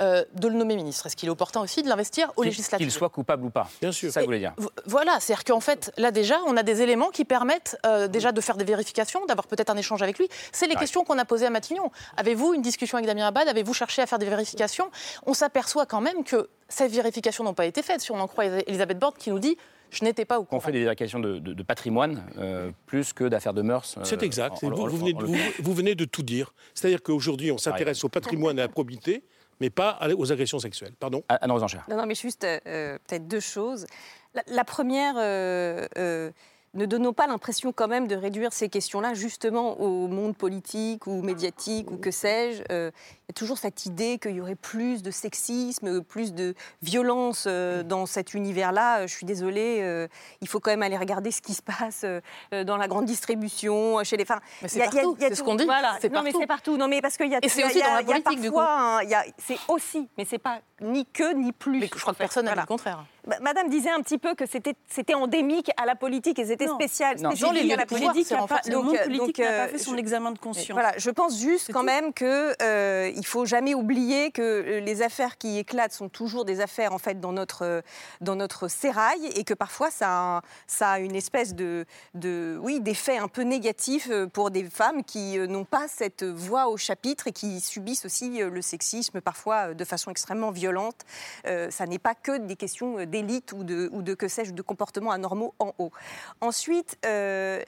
euh, de le nommer ministre Est-ce qu'il est opportun aussi de l'investir au législatif Qu'il soit coupable ou pas Bien sûr. Ça vous voulez dire. Voilà, c'est-à-dire qu'en fait, là déjà, on a des éléments qui permettent euh, déjà de faire des vérifications, d'avoir peut-être un échange avec lui. C'est les ouais. questions qu'on a posées à Matignon. Avez-vous une discussion avec Damien Abad? Avez-vous cherché à faire des vérifications? On s'aperçoit quand même que ces vérifications n'ont pas été faites. Si on en croit Elisabeth Borne qui nous dit je n'étais pas au courant. On fait des vérifications de, de, de patrimoine euh, plus que d'affaires de mœurs. Euh, C'est exact. En, vous, en, vous, venez de, vous, vous, venez de, tout dire. C'est-à-dire qu'aujourd'hui, on s'intéresse au patrimoine et à la probité mais pas aux agressions sexuelles. Pardon Anne. Non, non, mais juste euh, peut-être deux choses. La, la première, euh, euh, ne donnons pas l'impression quand même de réduire ces questions-là justement au monde politique ou médiatique ou que sais-je. Euh, il y a toujours cette idée qu'il y aurait plus de sexisme, plus de violence euh, dans cet univers-là. Je suis désolée, euh, il faut quand même aller regarder ce qui se passe euh, dans la grande distribution, chez les femmes. Mais c'est partout, c'est ce qu'on dit. Voilà. Non, partout. mais c'est partout. Non, mais parce qu'il y a. Et c'est aussi dans la politique, du coup. C'est aussi, mais c'est pas ni que ni plus. Mais je crois que personne n'a voilà. le contraire. Madame disait un petit peu que c'était endémique à la politique et c'était spécial. Non, dans les à la politique, pouvoir, pas, le monde politique n'a pas fait son je, examen de conscience. Voilà, je pense juste quand tout. même que euh, il faut jamais oublier que les affaires qui éclatent sont toujours des affaires en fait dans notre dans notre sérail et que parfois ça a, ça a une espèce de, de oui d'effet un peu négatif pour des femmes qui n'ont pas cette voix au chapitre et qui subissent aussi le sexisme parfois de façon extrêmement violente. Euh, ça n'est pas que des questions d'élite ou de, que sais-je, de comportements anormaux en haut. Ensuite, euh,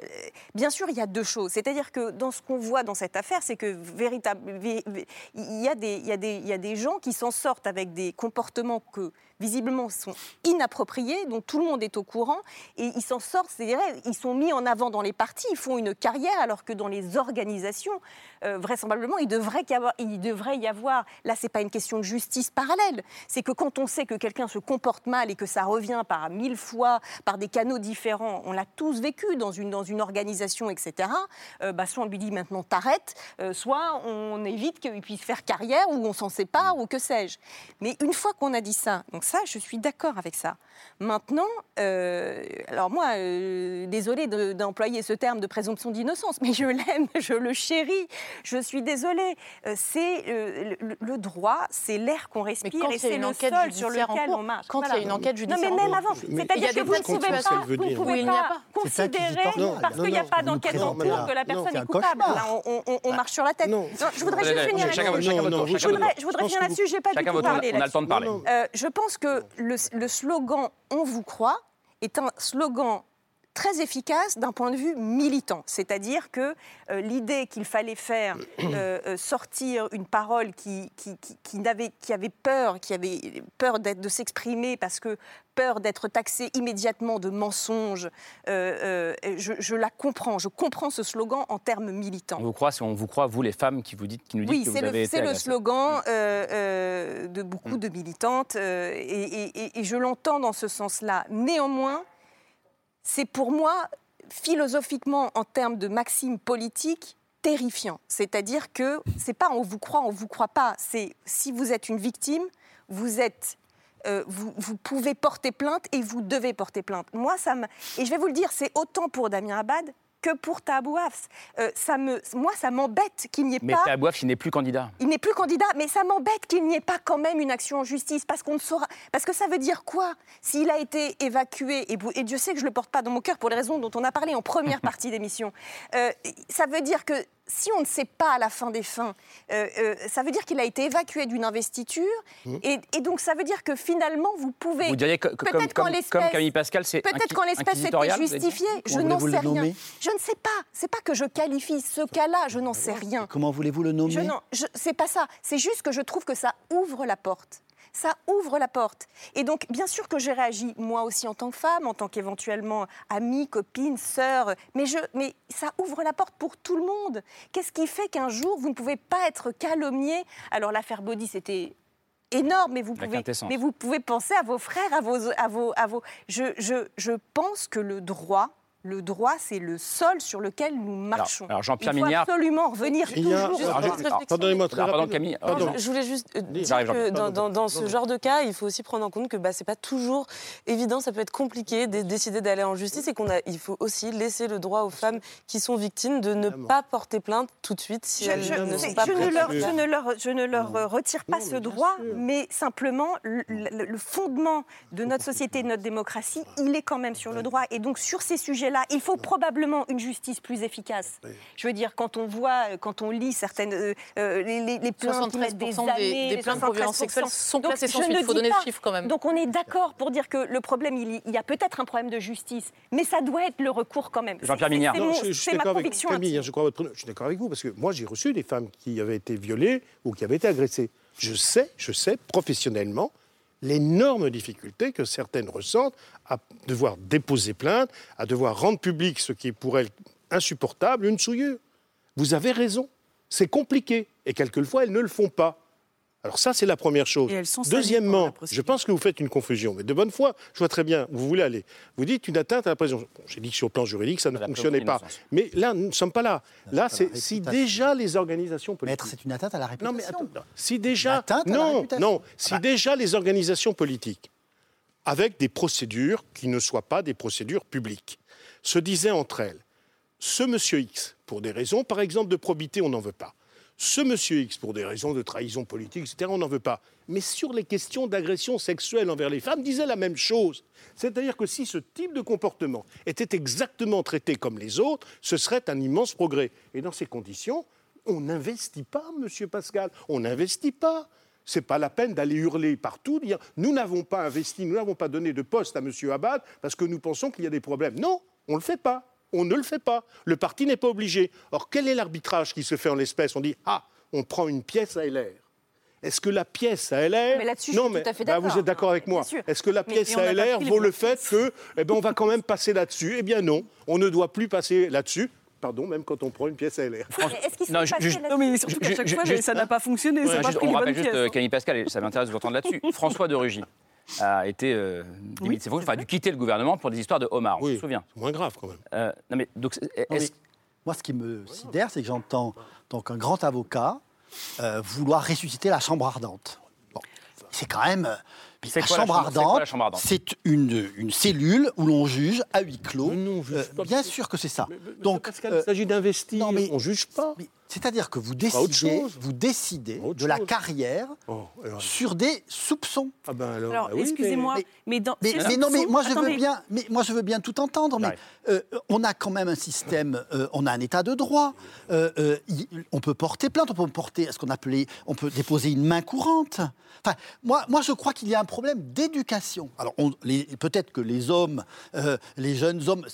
bien sûr, il y a deux choses. C'est-à-dire que dans ce qu'on voit dans cette affaire, c'est que véritable, il y a des gens qui s'en sortent avec des comportements que visiblement sont inappropriés, dont tout le monde est au courant, et ils s'en sortent, c'est-à-dire ils sont mis en avant dans les partis, ils font une carrière, alors que dans les organisations, euh, vraisemblablement, il devrait, y avoir, il devrait y avoir, là c'est pas une question de justice parallèle, c'est que quand on sait que quelqu'un se comporte mal et que ça revient par mille fois, par des canaux différents, on l'a tous vécu dans une, dans une organisation, etc., euh, bah, soit on lui dit maintenant t'arrêtes, euh, soit on évite qu'il puisse faire carrière ou on s'en sépare ou que sais-je. Mais une fois qu'on a dit ça, donc ça, je suis d'accord avec ça. Maintenant, euh, alors moi, désolée de- d'employer ce terme de présomption d'innocence, mais je l'aime, je le chéris, je suis désolée. C'est le, le droit, c'est l'air qu'on respire et c'est le sol sur lequel on marche. quand il y a une enquête Non, mais même avant, c'est-à-dire que vous ne pouvez pas, vous ne pouvez pas pas. Considérer parce qu'il n'y a pas d'enquête en cours que la personne est coupable. on, on- on marche sur la tête. Non. je voudrais juste finir là-dessus. Je voudrais, je finir que là-dessus, j'ai pas Chacun du tout parlé on a le temps de parler. Euh, je pense que le slogan On vous croit est un slogan très efficace d'un point de vue militant. C'est-à-dire que euh, l'idée qu'il fallait faire euh, euh, sortir une parole qui, qui, qui, qui n'avait- qui avait peur, qui avait peur de s'exprimer parce que peur d'être taxé immédiatement de mensonge, euh, euh, je, je la comprends. Je comprends ce slogan en termes militants. On vous croit, si on vous croit, vous les femmes qui, vous dites, qui nous dites Oui, que vous c'est avez le, été c'est le slogan euh, de beaucoup de militantes et, et- et- et je l'entends dans ce sens-là. Néanmoins, c'est pour moi, philosophiquement, en termes de maxime politique, terrifiant. C'est-à-dire que c'est pas on vous croit, on vous croit pas. C'est si vous êtes une victime, vous êtes euh, vous, vous pouvez porter plainte et vous devez porter plainte. Moi, ça me... Et je vais vous le dire, c'est autant pour Damien Abad que pour Tabou Hafs. Euh, ça me... Moi, ça m'embête qu'il n'y ait Mais pas... Tabouaf, il n'est plus candidat. Il n'est plus candidat, mais ça m'embête qu'il n'y ait pas quand même une action en justice, parce qu'on ne saura. Parce que ça veut dire quoi S'il a été évacué, et, Dieu sait que je le porte pas dans mon cœur pour les raisons dont on a parlé en première partie d'émission, euh, ça veut dire que si on ne sait pas à la fin des fins, euh, euh, ça veut dire qu'il a été évacué d'une investiture, Mmh. et, et donc ça veut dire que finalement vous pouvez. Vous diriez que, que- comme, Peut-être qu'en comme, l'espèce- comme Camille Pascal, c'est Peut-être qu'en l'espèce c'était justifié. Je n'en sais rien. Je ne sais pas. C'est pas que je qualifie ce cas-là. Je n'en sais rien. Comment voulez-vous le nommer Je c'est pas ça. C'est juste que je trouve que ça ouvre la porte. Ça ouvre la porte. Et donc, bien sûr que j'ai réagi, moi aussi en tant que femme, en tant qu'éventuellement amie, copine, sœur, mais, je, mais ça ouvre la porte pour tout le monde. Qu'est-ce qui fait qu'un jour, vous ne pouvez pas être calomnié Alors, l'affaire Body, c'était énorme, mais vous, pouvez, mais vous pouvez penser à vos frères, à vos... À vos, à vos je, je, je pense que le droit... Le droit, c'est le sol sur lequel nous marchons. alors Jean-Pierre Il faut Mignard- absolument revenir toujours. Alors, alors, pardonnez-moi très Alors, pardon, rapidement. Camille, Pardon. Je voulais juste euh, dire que dans, dans- dans ce genre de cas, il faut aussi prendre en compte que bah, c'est pas toujours évident, ça peut être compliqué de décider d'aller en justice et qu'on a, il faut aussi laisser le droit aux femmes qui sont victimes de ne pas porter plainte tout de suite si Je, elles je- ne sont pas je ne leur, je ne leur- je ne leur, euh, retire pas ce droit, mais simplement le, le- le fondement de notre société, de notre démocratie, il est quand même sur le droit. Et donc sur ces il faut probablement une justice plus efficace. Je veux dire, quand on voit, euh, quand on lit certaines euh, euh, les, plaintes des 73% des- années, des plaintes pour violences 73%. sexuelles sont Donc, classées sans je suite. ne Il faut dis donner le pas- chiffre quand même. Donc on est d'accord pour dire que le problème, il y- il y a peut-être un problème de justice, mais ça doit être le recours quand même. Jean-Pierre Mignard. c'est ma d'accord avec conviction. Camille, hein, je, crois votre- je suis d'accord avec vous, parce que moi j'ai reçu des femmes qui avaient été violées ou qui avaient été agressées. Je sais, je sais professionnellement l'énorme difficulté que certaines ressentent à devoir déposer plainte, à devoir rendre public ce qui est pour elles insupportable, une souillure. Vous avez raison, c'est compliqué, et quelquefois elles ne le font pas. Alors ça, c'est la première chose. Deuxièmement, je pense que vous faites une confusion, mais de bonne foi, je vois très bien où vous voulez aller. Vous dites une atteinte à la présomption. Bon, J'ai dit que sur le plan juridique, ça ne La fonctionnait pas. Mais là, nous ne sommes pas là. Là, c'est si déjà les organisations politiques... Maître, c'est une atteinte à la réputation. Non, mais attends, non. si déjà, atteinte à la non, réputation. non, si Ah bah. déjà les organisations politiques, avec des procédures qui ne soient pas des procédures publiques, se disaient entre elles, ce monsieur X, pour des raisons, par exemple, de probité, on n'en veut pas. Ce monsieur X, pour des raisons de trahison politique, etc., on n'en veut pas. Mais sur les questions d'agression sexuelle envers les femmes, disait la même chose. C'est-à-dire que si ce type de comportement était exactement traité comme les autres, ce serait un immense progrès. Et dans ces conditions, on n'investit pas, monsieur Pascal, on n'investit pas. C'est pas la peine d'aller hurler partout, dire nous n'avons pas investi, nous n'avons pas donné de poste à monsieur Abad parce que nous pensons qu'il y a des problèmes. Non, on ne le fait pas. On ne le fait pas. Le parti n'est pas obligé. Or, quel est l'arbitrage qui se fait en l'espèce? On dit ah, on prend une pièce à LR. Est-ce que la pièce à LR Mais là-dessus, je non, suis mais tout à fait bah, vous êtes d'accord avec moi. Est-ce que la pièce à LR vaut le fait que eh ben, on va quand même passer là-dessus? Eh bien non, on ne doit plus passer là-dessus. Pardon, même quand on prend une pièce à LR. Est-ce Non, mais surtout qu'à Ju- chaque ju- fois, juste- ça n'a pas fonctionné. Ouais, pas juste- pris on rappelle juste pièces. euh, Camille Pascal, et ça m'intéresse de vous entendre là-dessus. François de Rugy. a été euh, Oui, c'est enfin, a dû quitter le gouvernement pour des histoires de homards, on se souvient. C'est moins grave quand même. Euh, non, mais, donc, Non, mais moi, ce qui me sidère, c'est que j'entends donc un grand avocat euh, vouloir ressusciter la chambre ardente. Bon, c'est quand même. Euh, mais C'est la, quoi la chambre chambre- c'est quoi ardente, la chambre ardente c'est une, une cellule où l'on juge à huis clos. Euh, bien sûr que c'est ça. Donc, Pascal, euh, il s'agit d'investir, non, mais- on juge pas. mais C'est-à-dire que vous décidez, vous décidez de la carrière Oh, alors- sur des soupçons. Ah ben alors, Alors, bah oui, excusez-moi, mais- mais, dans Mais, mais non, mais moi je veux bien, mais moi je veux bien tout entendre. Mais euh, on a quand même un système, euh, on a un état de droit. Euh, euh, on peut porter plainte, on peut porter ce qu'on appelait, on peut déposer une main courante. Enfin, moi, moi je crois qu'il y a un problème d'éducation. Alors peut-être que les hommes, euh, les jeunes hommes,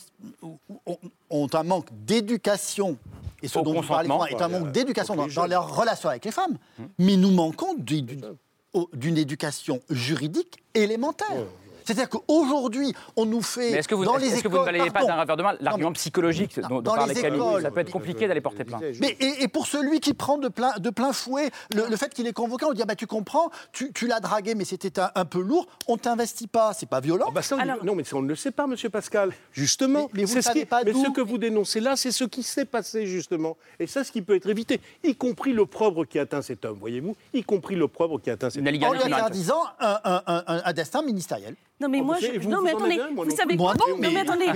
ont, ont un manque d'éducation. Et ce Au dont vous parlez est quoi, un manque d'éducation dans, dans jeunes. leurs relations avec les femmes. Mais nous manquons d'une éducation juridique élémentaire. C'est-à-dire qu'aujourd'hui, on nous fait mais est-ce que vous, dans est-ce les que vous écoles, ne balayez pas d'un revers de main l'argument psychologique dont, dont les Camille écoles. Ça peut être compliqué d'aller porter plainte. mais, et, et pour celui qui prend de plein, de plein fouet le, le fait qu'il est convoqué, on dit ah bah, tu comprends, tu, tu l'as dragué, mais c'était un, un peu lourd, on t'investit pas, c'est pas violent. Ah bah ça, on- non, mais ça, on ne le sait pas, Monsieur Pascal. Justement, Mais- mais vous c'est ne ce qui- pas mais ce que vous dénoncez là, c'est ce qui s'est passé justement, et ça, ce qui peut être évité, y compris l'opprobre qui atteint cet homme, voyez-vous, y compris l'opprobre qui atteint cet homme. en lui interdisant un, un- un- un- un destin ministériel. Non mais moi, je, non mais attendez, vous savez quoi Non mais- attendez,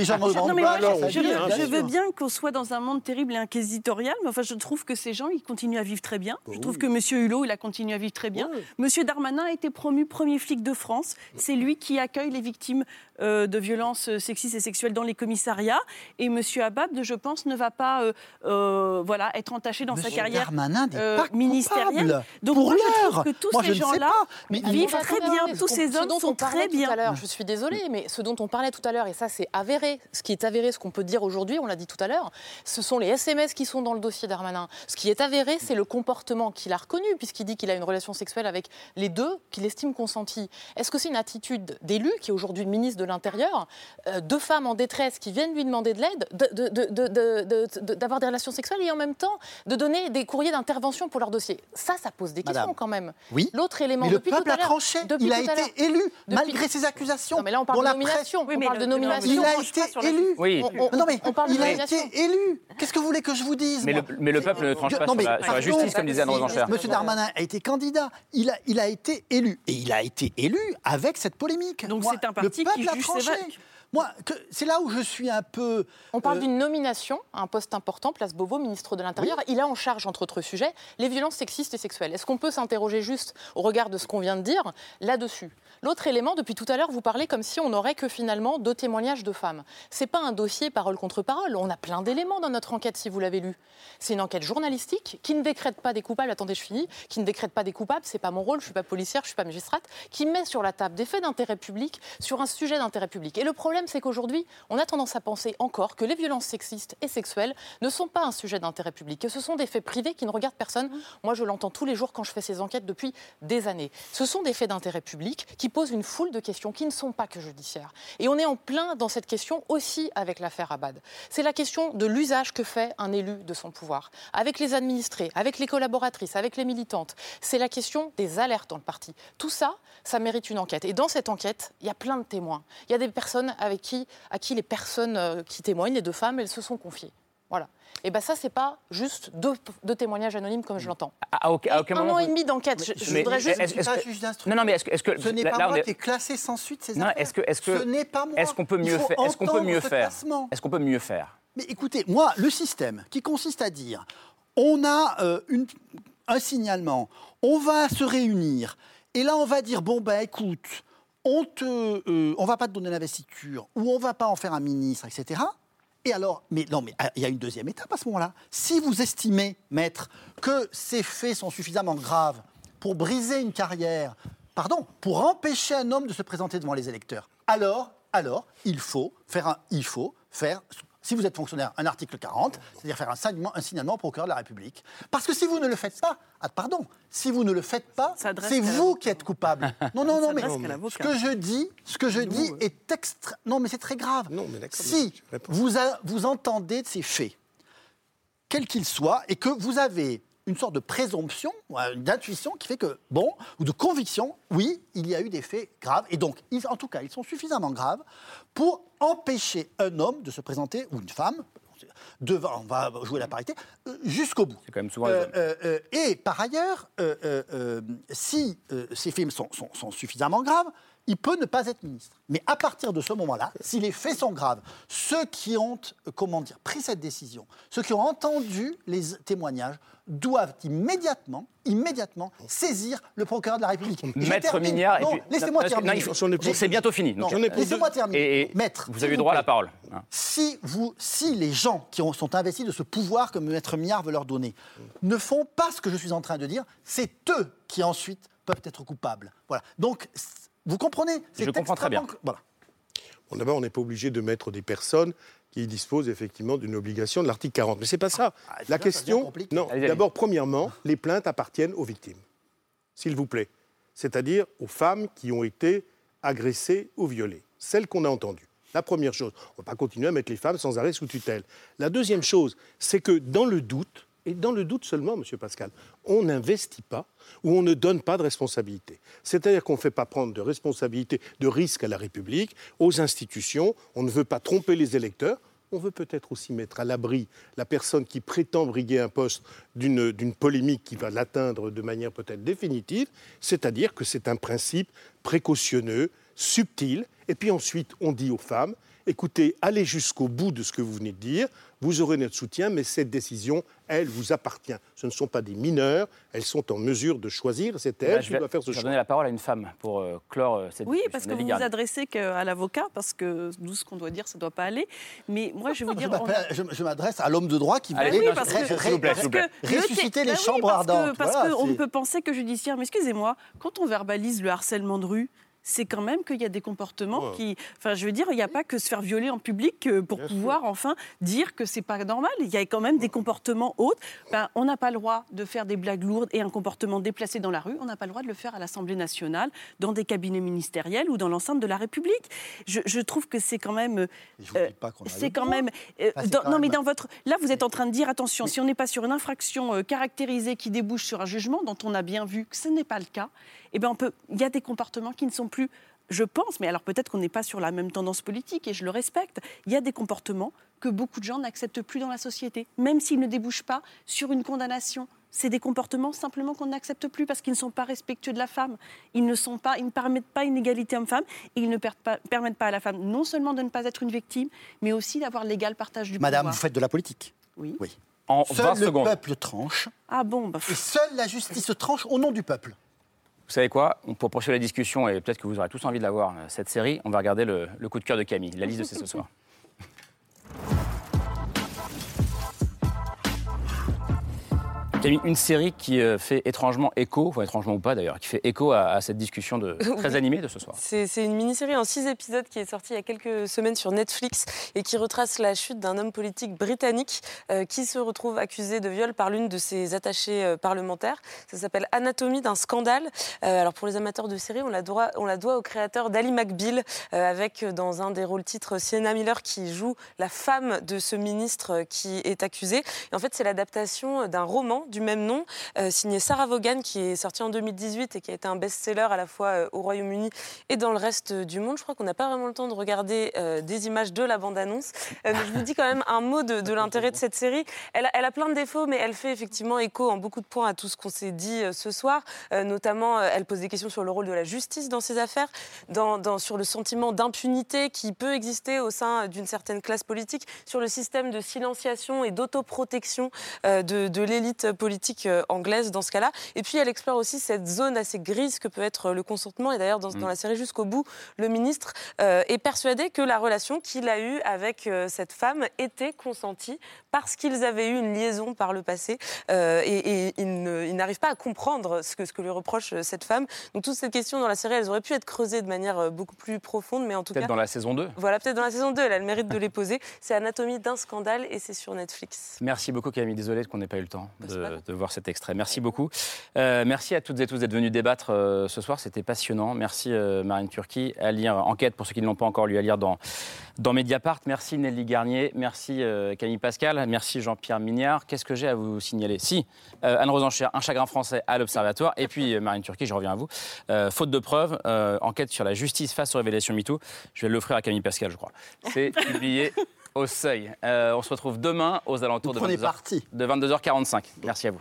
je- veux, bien qu'on soit dans un monde terrible et inquisitorial, mais enfin je trouve que ces gens, ils continuent à vivre très bien. Je trouve que Monsieur Hulot, il a continué à vivre très bien. Monsieur Darmanin a été promu premier flic de France. C'est lui qui accueille les victimes de violences sexistes et sexuelles dans les commissariats. Et Monsieur Abad, je pense, ne va pas euh, euh, voilà, être entaché dans sa carrière Darmanin n'est euh, pas ministérielle. Donc Pour moi, je trouve que tous Moi, ces gens-là vivent très bien. ce Tous ces ce hommes dont sont on parlait très tout bien. à l'heure, je suis désolée, mais ce dont on parlait tout à l'heure, et ça c'est avéré, ce qui est avéré, ce qu'on peut dire aujourd'hui, on l'a dit tout à l'heure, ce sont les SMS qui sont dans le dossier Darmanin. Ce qui est avéré, c'est le comportement qu'il a reconnu, puisqu'il dit qu'il a une relation sexuelle avec les deux qu'il estime consentie. Est-ce que c'est une attitude d'élu, qui est aujourd'hui ministre de l'Intérieur, euh, deux femmes en détresse qui viennent lui demander de l'aide, de- de- de- de- de- de- de- d'avoir des relations sexuelles et en même temps de donner des courriers d'intervention pour leur dossier Ça, ça pose des questions Madame. quand même. Oui. L'autre élément, Mais le depuis peuple tout à a tranché. depuis Il a été élu depuis- malgré ses accusations. Non, mais là, on parle de nomination. on parle de nomination. Il a été élu. Oui. On- on- non mais on parle de il a été élu. Qu'est-ce que vous voulez que je vous dise Mais le, mais le peuple ne tranche pas non, sur mais la, sur la pardon, justice, comme disait Anne si, Rosencher. Monsieur Darmanin a été candidat. Il a, il a été élu. Et il a été élu avec cette polémique. Donc c'est un parti le peuple qui a tranché. Moi, c'est là où je suis un peu. On parle euh, d'une nomination à un poste important, place Beauvau, ministre de l'Intérieur. Il a en charge, entre autres sujets, les violences sexistes et sexuelles. Est-ce qu'on peut s'interroger juste au regard de ce qu'on vient de dire là-dessus? L'autre élément, depuis tout à l'heure, vous parlez comme si on n'aurait que finalement deux témoignages de femmes. C'est pas un dossier parole contre parole. On a plein d'éléments dans notre enquête, si vous l'avez lu. C'est une enquête journalistique qui ne décrète pas des coupables. Attendez, je finis. Qui ne décrète pas des coupables. C'est pas mon rôle. Je suis pas policière, je suis pas magistrate. Qui met sur la table des faits d'intérêt public sur un sujet d'intérêt public. Et le problème, c'est qu'aujourd'hui, on a tendance à penser encore que les violences sexistes et sexuelles ne sont pas un sujet d'intérêt public, que ce sont des faits privés qui ne regardent personne. Moi, je l'entends tous les jours quand je fais ces enquêtes depuis des années. Ce sont des faits d'intérêt public qui posent une foule de questions qui ne sont pas que judiciaires. Et on est en plein dans cette question aussi avec l'affaire Abad. C'est la question de l'usage que fait un élu de son pouvoir, avec les administrés, avec les collaboratrices, avec les militantes. C'est la question des alertes dans le parti. Tout ça, ça mérite une enquête. Et dans cette enquête, il y a plein de témoins. Il y a des personnes avec qui, à qui les personnes euh, qui témoignent, les deux femmes, elles se sont confiées. Voilà. Et bien ça, c'est pas juste deux, deux témoignages anonymes comme je l'entends. À, à aucun, à aucun un moment. an vous- et demi d'enquête. Je, voudrais juste. est-ce- que- juge. Non, non, mais est-ce que, est-ce que Ce n'est pas là, on moi est- qui ai classé sans suite ces Non, affaires. est-ce que, est-ce que, Ce n'est pas moi. Est-ce qu'on peut mieux faire Est-ce qu'on peut entendre mieux ce faire classement. Est-ce qu'on peut mieux faire Mais écoutez, moi, le système qui consiste à dire on a euh, une- un signalement, on va se réunir, et là on va dire bon ben écoute, on te, euh, on va pas te donner l'investiture ou on va pas en faire un ministre, etc. Et alors, mais non, mais ah, il y a une deuxième étape à ce moment-là. Si vous estimez, maître, que ces faits sont suffisamment graves pour briser une carrière, pardon, pour empêcher un homme de se présenter devant les électeurs, alors, alors, il faut faire un, il faut faire, si vous êtes fonctionnaire, un article 40, c'est-à-dire faire un signalement, un signalement au procureur de la République. Parce que si vous ne le faites pas, ah, pardon, si vous ne le faites pas, c'est vous qui êtes coupable. Non, non, non, mais ce que je dis, ce que je dis est extra. Non, mais c'est très grave. Non, mais d'accord, Si vous, a- vous entendez de ces faits, quels qu'ils soient, et que vous avez une sorte de présomption, d'intuition qui fait que, bon, ou de conviction, oui, il y a eu des faits graves. Et donc, ils- en tout cas, ils sont suffisamment graves pour empêcher un homme de se présenter, ou une femme, devant, on va jouer la parité, euh, jusqu'au bout. C'est quand même souvent Euh, euh, euh, et par ailleurs, euh, si ces films sont, sont- sont suffisamment graves, il peut ne pas être ministre. Mais à partir de ce moment-là, si les faits sont graves, ceux qui ont, comment dire, pris cette décision, ceux qui ont entendu les témoignages, doivent immédiatement, immédiatement saisir le procureur de la République. Maître. Mignard. et Non, puis- laissez-moi terminer. faut- C'est bientôt fini. Donc, euh, laissez-moi terminer. Et, et Maître, vous avez eu droit à la parole. Si, vous, si les gens qui ont- sont investis de ce pouvoir que Maître Mignard veut leur donner ne font pas ce que je suis en train de dire, c'est eux qui ensuite peuvent être coupables. Voilà. Donc, vous comprenez? C'est Je comprends très bien. Voilà. Bon, D'abord, on n'est pas obligé de mettre des personnes qui disposent effectivement d'une obligation de l'article 40. Mais c'est pas ça. Ah, La question, non. D'abord, premièrement, les plaintes appartiennent aux victimes, s'il vous plaît. C'est-à-dire aux femmes qui ont été agressées ou violées, celles qu'on a entendues. La première chose, on ne va pas continuer à mettre les femmes sans arrêt sous tutelle. La deuxième chose, c'est que dans le doute, et dans le doute seulement, Monsieur Pascal, on n'investit pas ou on ne donne pas de responsabilité. C'est-à-dire qu'on ne fait pas prendre de responsabilité, de risque à la République, aux institutions, on ne veut pas tromper les électeurs, on veut peut-être aussi mettre à l'abri la personne qui prétend briguer un poste d'une d'une polémique qui va l'atteindre de manière peut-être définitive, c'est-à-dire que c'est un principe précautionneux, subtil, et puis ensuite on dit aux femmes, écoutez, allez jusqu'au bout de ce que vous venez de dire, vous aurez notre soutien, mais cette décision, elle vous appartient. Ce ne sont pas des mineurs, elles sont en mesure de choisir, c'est elle Bah, je qui vais, doit faire ce je vais choix. donner la parole à une femme pour euh, clore euh, cette Oui, parce que vous vous Garnier. adressez qu'à l'avocat, parce que nous, ce qu'on doit dire, ça ne doit pas aller. Mais moi, je vais vous Je dire... Je, je m'adresse à l'homme de droit qui Allez, voulait oui, parce que- vous plaît, vous ressusciter les oui, chambres parce que- ardentes. Parce Voilà, qu'on peut penser que judiciaire. Mais excusez-moi, quand on verbalise le harcèlement de rue, c'est quand même qu'il y a des comportements Ouais. qui. Enfin, je veux dire, il n'y a pas que se faire violer en public euh, pour Bien pouvoir enfin dire que c'est pas normal. Il y a quand même des comportements autres. Ben, on n'a pas le droit de faire des blagues lourdes et un comportement déplacé dans la rue. On n'a pas le droit de le faire à l'Assemblée nationale, dans des cabinets ministériels ou dans l'enceinte de la République. Je, je trouve que c'est quand même. Euh, c'est quand même. euh, c'est dans- quand non, mais dans votre. Là, vous êtes en train de dire attention, si on n'est pas sur une infraction euh, caractérisée qui débouche sur un jugement dont on a bien vu que ce n'est pas le cas, eh ben on peut. Il y a des comportements qui ne sont plus. Je pense, mais alors peut-être qu'on n'est pas sur la même tendance politique et je le respecte. Il y a des comportements que beaucoup de gens n'acceptent plus dans la société, même s'ils ne débouchent pas sur une condamnation. C'est des comportements simplement qu'on n'accepte plus parce qu'ils ne sont pas respectueux de la femme. Ils ne sont pas, ils ne permettent pas une égalité homme-femme et ils ne pas- permettent pas à la femme non seulement de ne pas être une victime, mais aussi d'avoir l'égal partage du Madame, pouvoir. vous faites de la politique. Oui. Oui. En Seul 20 le secondes. peuple tranche Ah bon, bah, et seule la justice tranche au nom du peuple. Vous savez quoi? Pour poursuivre la discussion, et peut-être que vous aurez tous envie de la voir, euh, cette série, on va regarder le, coup de cœur de Camille. La liste de c'est ce soir. Camille, une série qui euh, fait étrangement écho, enfin étrangement ou pas d'ailleurs, qui fait écho à, à cette discussion de, très Oui. animée de ce soir. C'est une mini-série en six épisodes qui est sortie il y a quelques semaines sur Netflix et qui retrace la chute d'un homme politique britannique euh, qui se retrouve accusé de viol par l'une de ses attachées euh, parlementaires. Ça s'appelle Anatomie d'un scandale. Euh, alors pour les amateurs de série, on la doit, on la doit au créateur d'Ali McBeal avec dans un des rôles titres Sienna Miller qui joue la femme de ce ministre qui est accusé. Et en fait, c'est l'adaptation d'un roman du même nom euh, signé Sarah Vaughan qui est sorti en 2018 et qui a été un best-seller à la fois euh, au Royaume-Uni et dans le reste du monde. Je crois qu'on n'a pas vraiment le temps de regarder euh, des images de la bande-annonce. Euh, mais je vous dis quand même un mot de, de l'intérêt de cette série. Elle, a- elle a plein de défauts, mais elle fait effectivement écho en beaucoup de points à tout ce qu'on s'est dit euh, ce soir. Euh, notamment, euh, elle pose des questions sur le rôle de la justice dans ces affaires, dans, dans- sur le sentiment d'impunité qui peut exister au sein d'une certaine classe politique, sur le système de silenciation et d'autoprotection euh, de, de l'élite politique euh, anglaise dans ce cas-là. Et puis, elle explore aussi cette zone assez grise que peut être le consentement. Et d'ailleurs, dans, dans la série jusqu'au bout, le ministre euh, est persuadé que la relation qu'il a eue avec euh, cette femme était consentie parce qu'ils avaient eu une liaison par le passé. Euh, et et il n'arrive pas à comprendre ce que, ce que lui reproche euh, cette femme. Donc, toutes ces questions dans la série, elles auraient pu être creusées de manière euh, beaucoup plus profonde, mais en tout Peut-être cas. dans la saison 2. Voilà, peut-être dans la saison 2, elle a le mérite de les poser. C'est Anatomie d'un scandale et c'est sur Netflix. Merci beaucoup Camille, désolé qu'on n'ait pas eu le temps de, de voir cet extrait. Merci beaucoup. Euh, merci à toutes et tous d'être venus débattre euh, ce soir. C'était passionnant. Merci euh, Marine Turquie. À lire Enquête pour ceux qui ne l'ont pas encore lu, à lire dans, dans Mediapart. Merci Nelly Garnier. Merci Camille Pascal. Merci Jean-Pierre Mignard. Qu'est-ce que j'ai à vous signaler? Si, Anne Rosencher, un chagrin français à l'Observatoire. Et puis Marine Turquie, je reviens à vous. Faute de preuves, enquête sur la justice face aux révélations MeToo. Je vais l'offrir à Camille Pascal, je crois. C'est publié au seuil. Euh, on se retrouve demain aux alentours de prenez 22h, parti. de 22h45. Merci à vous.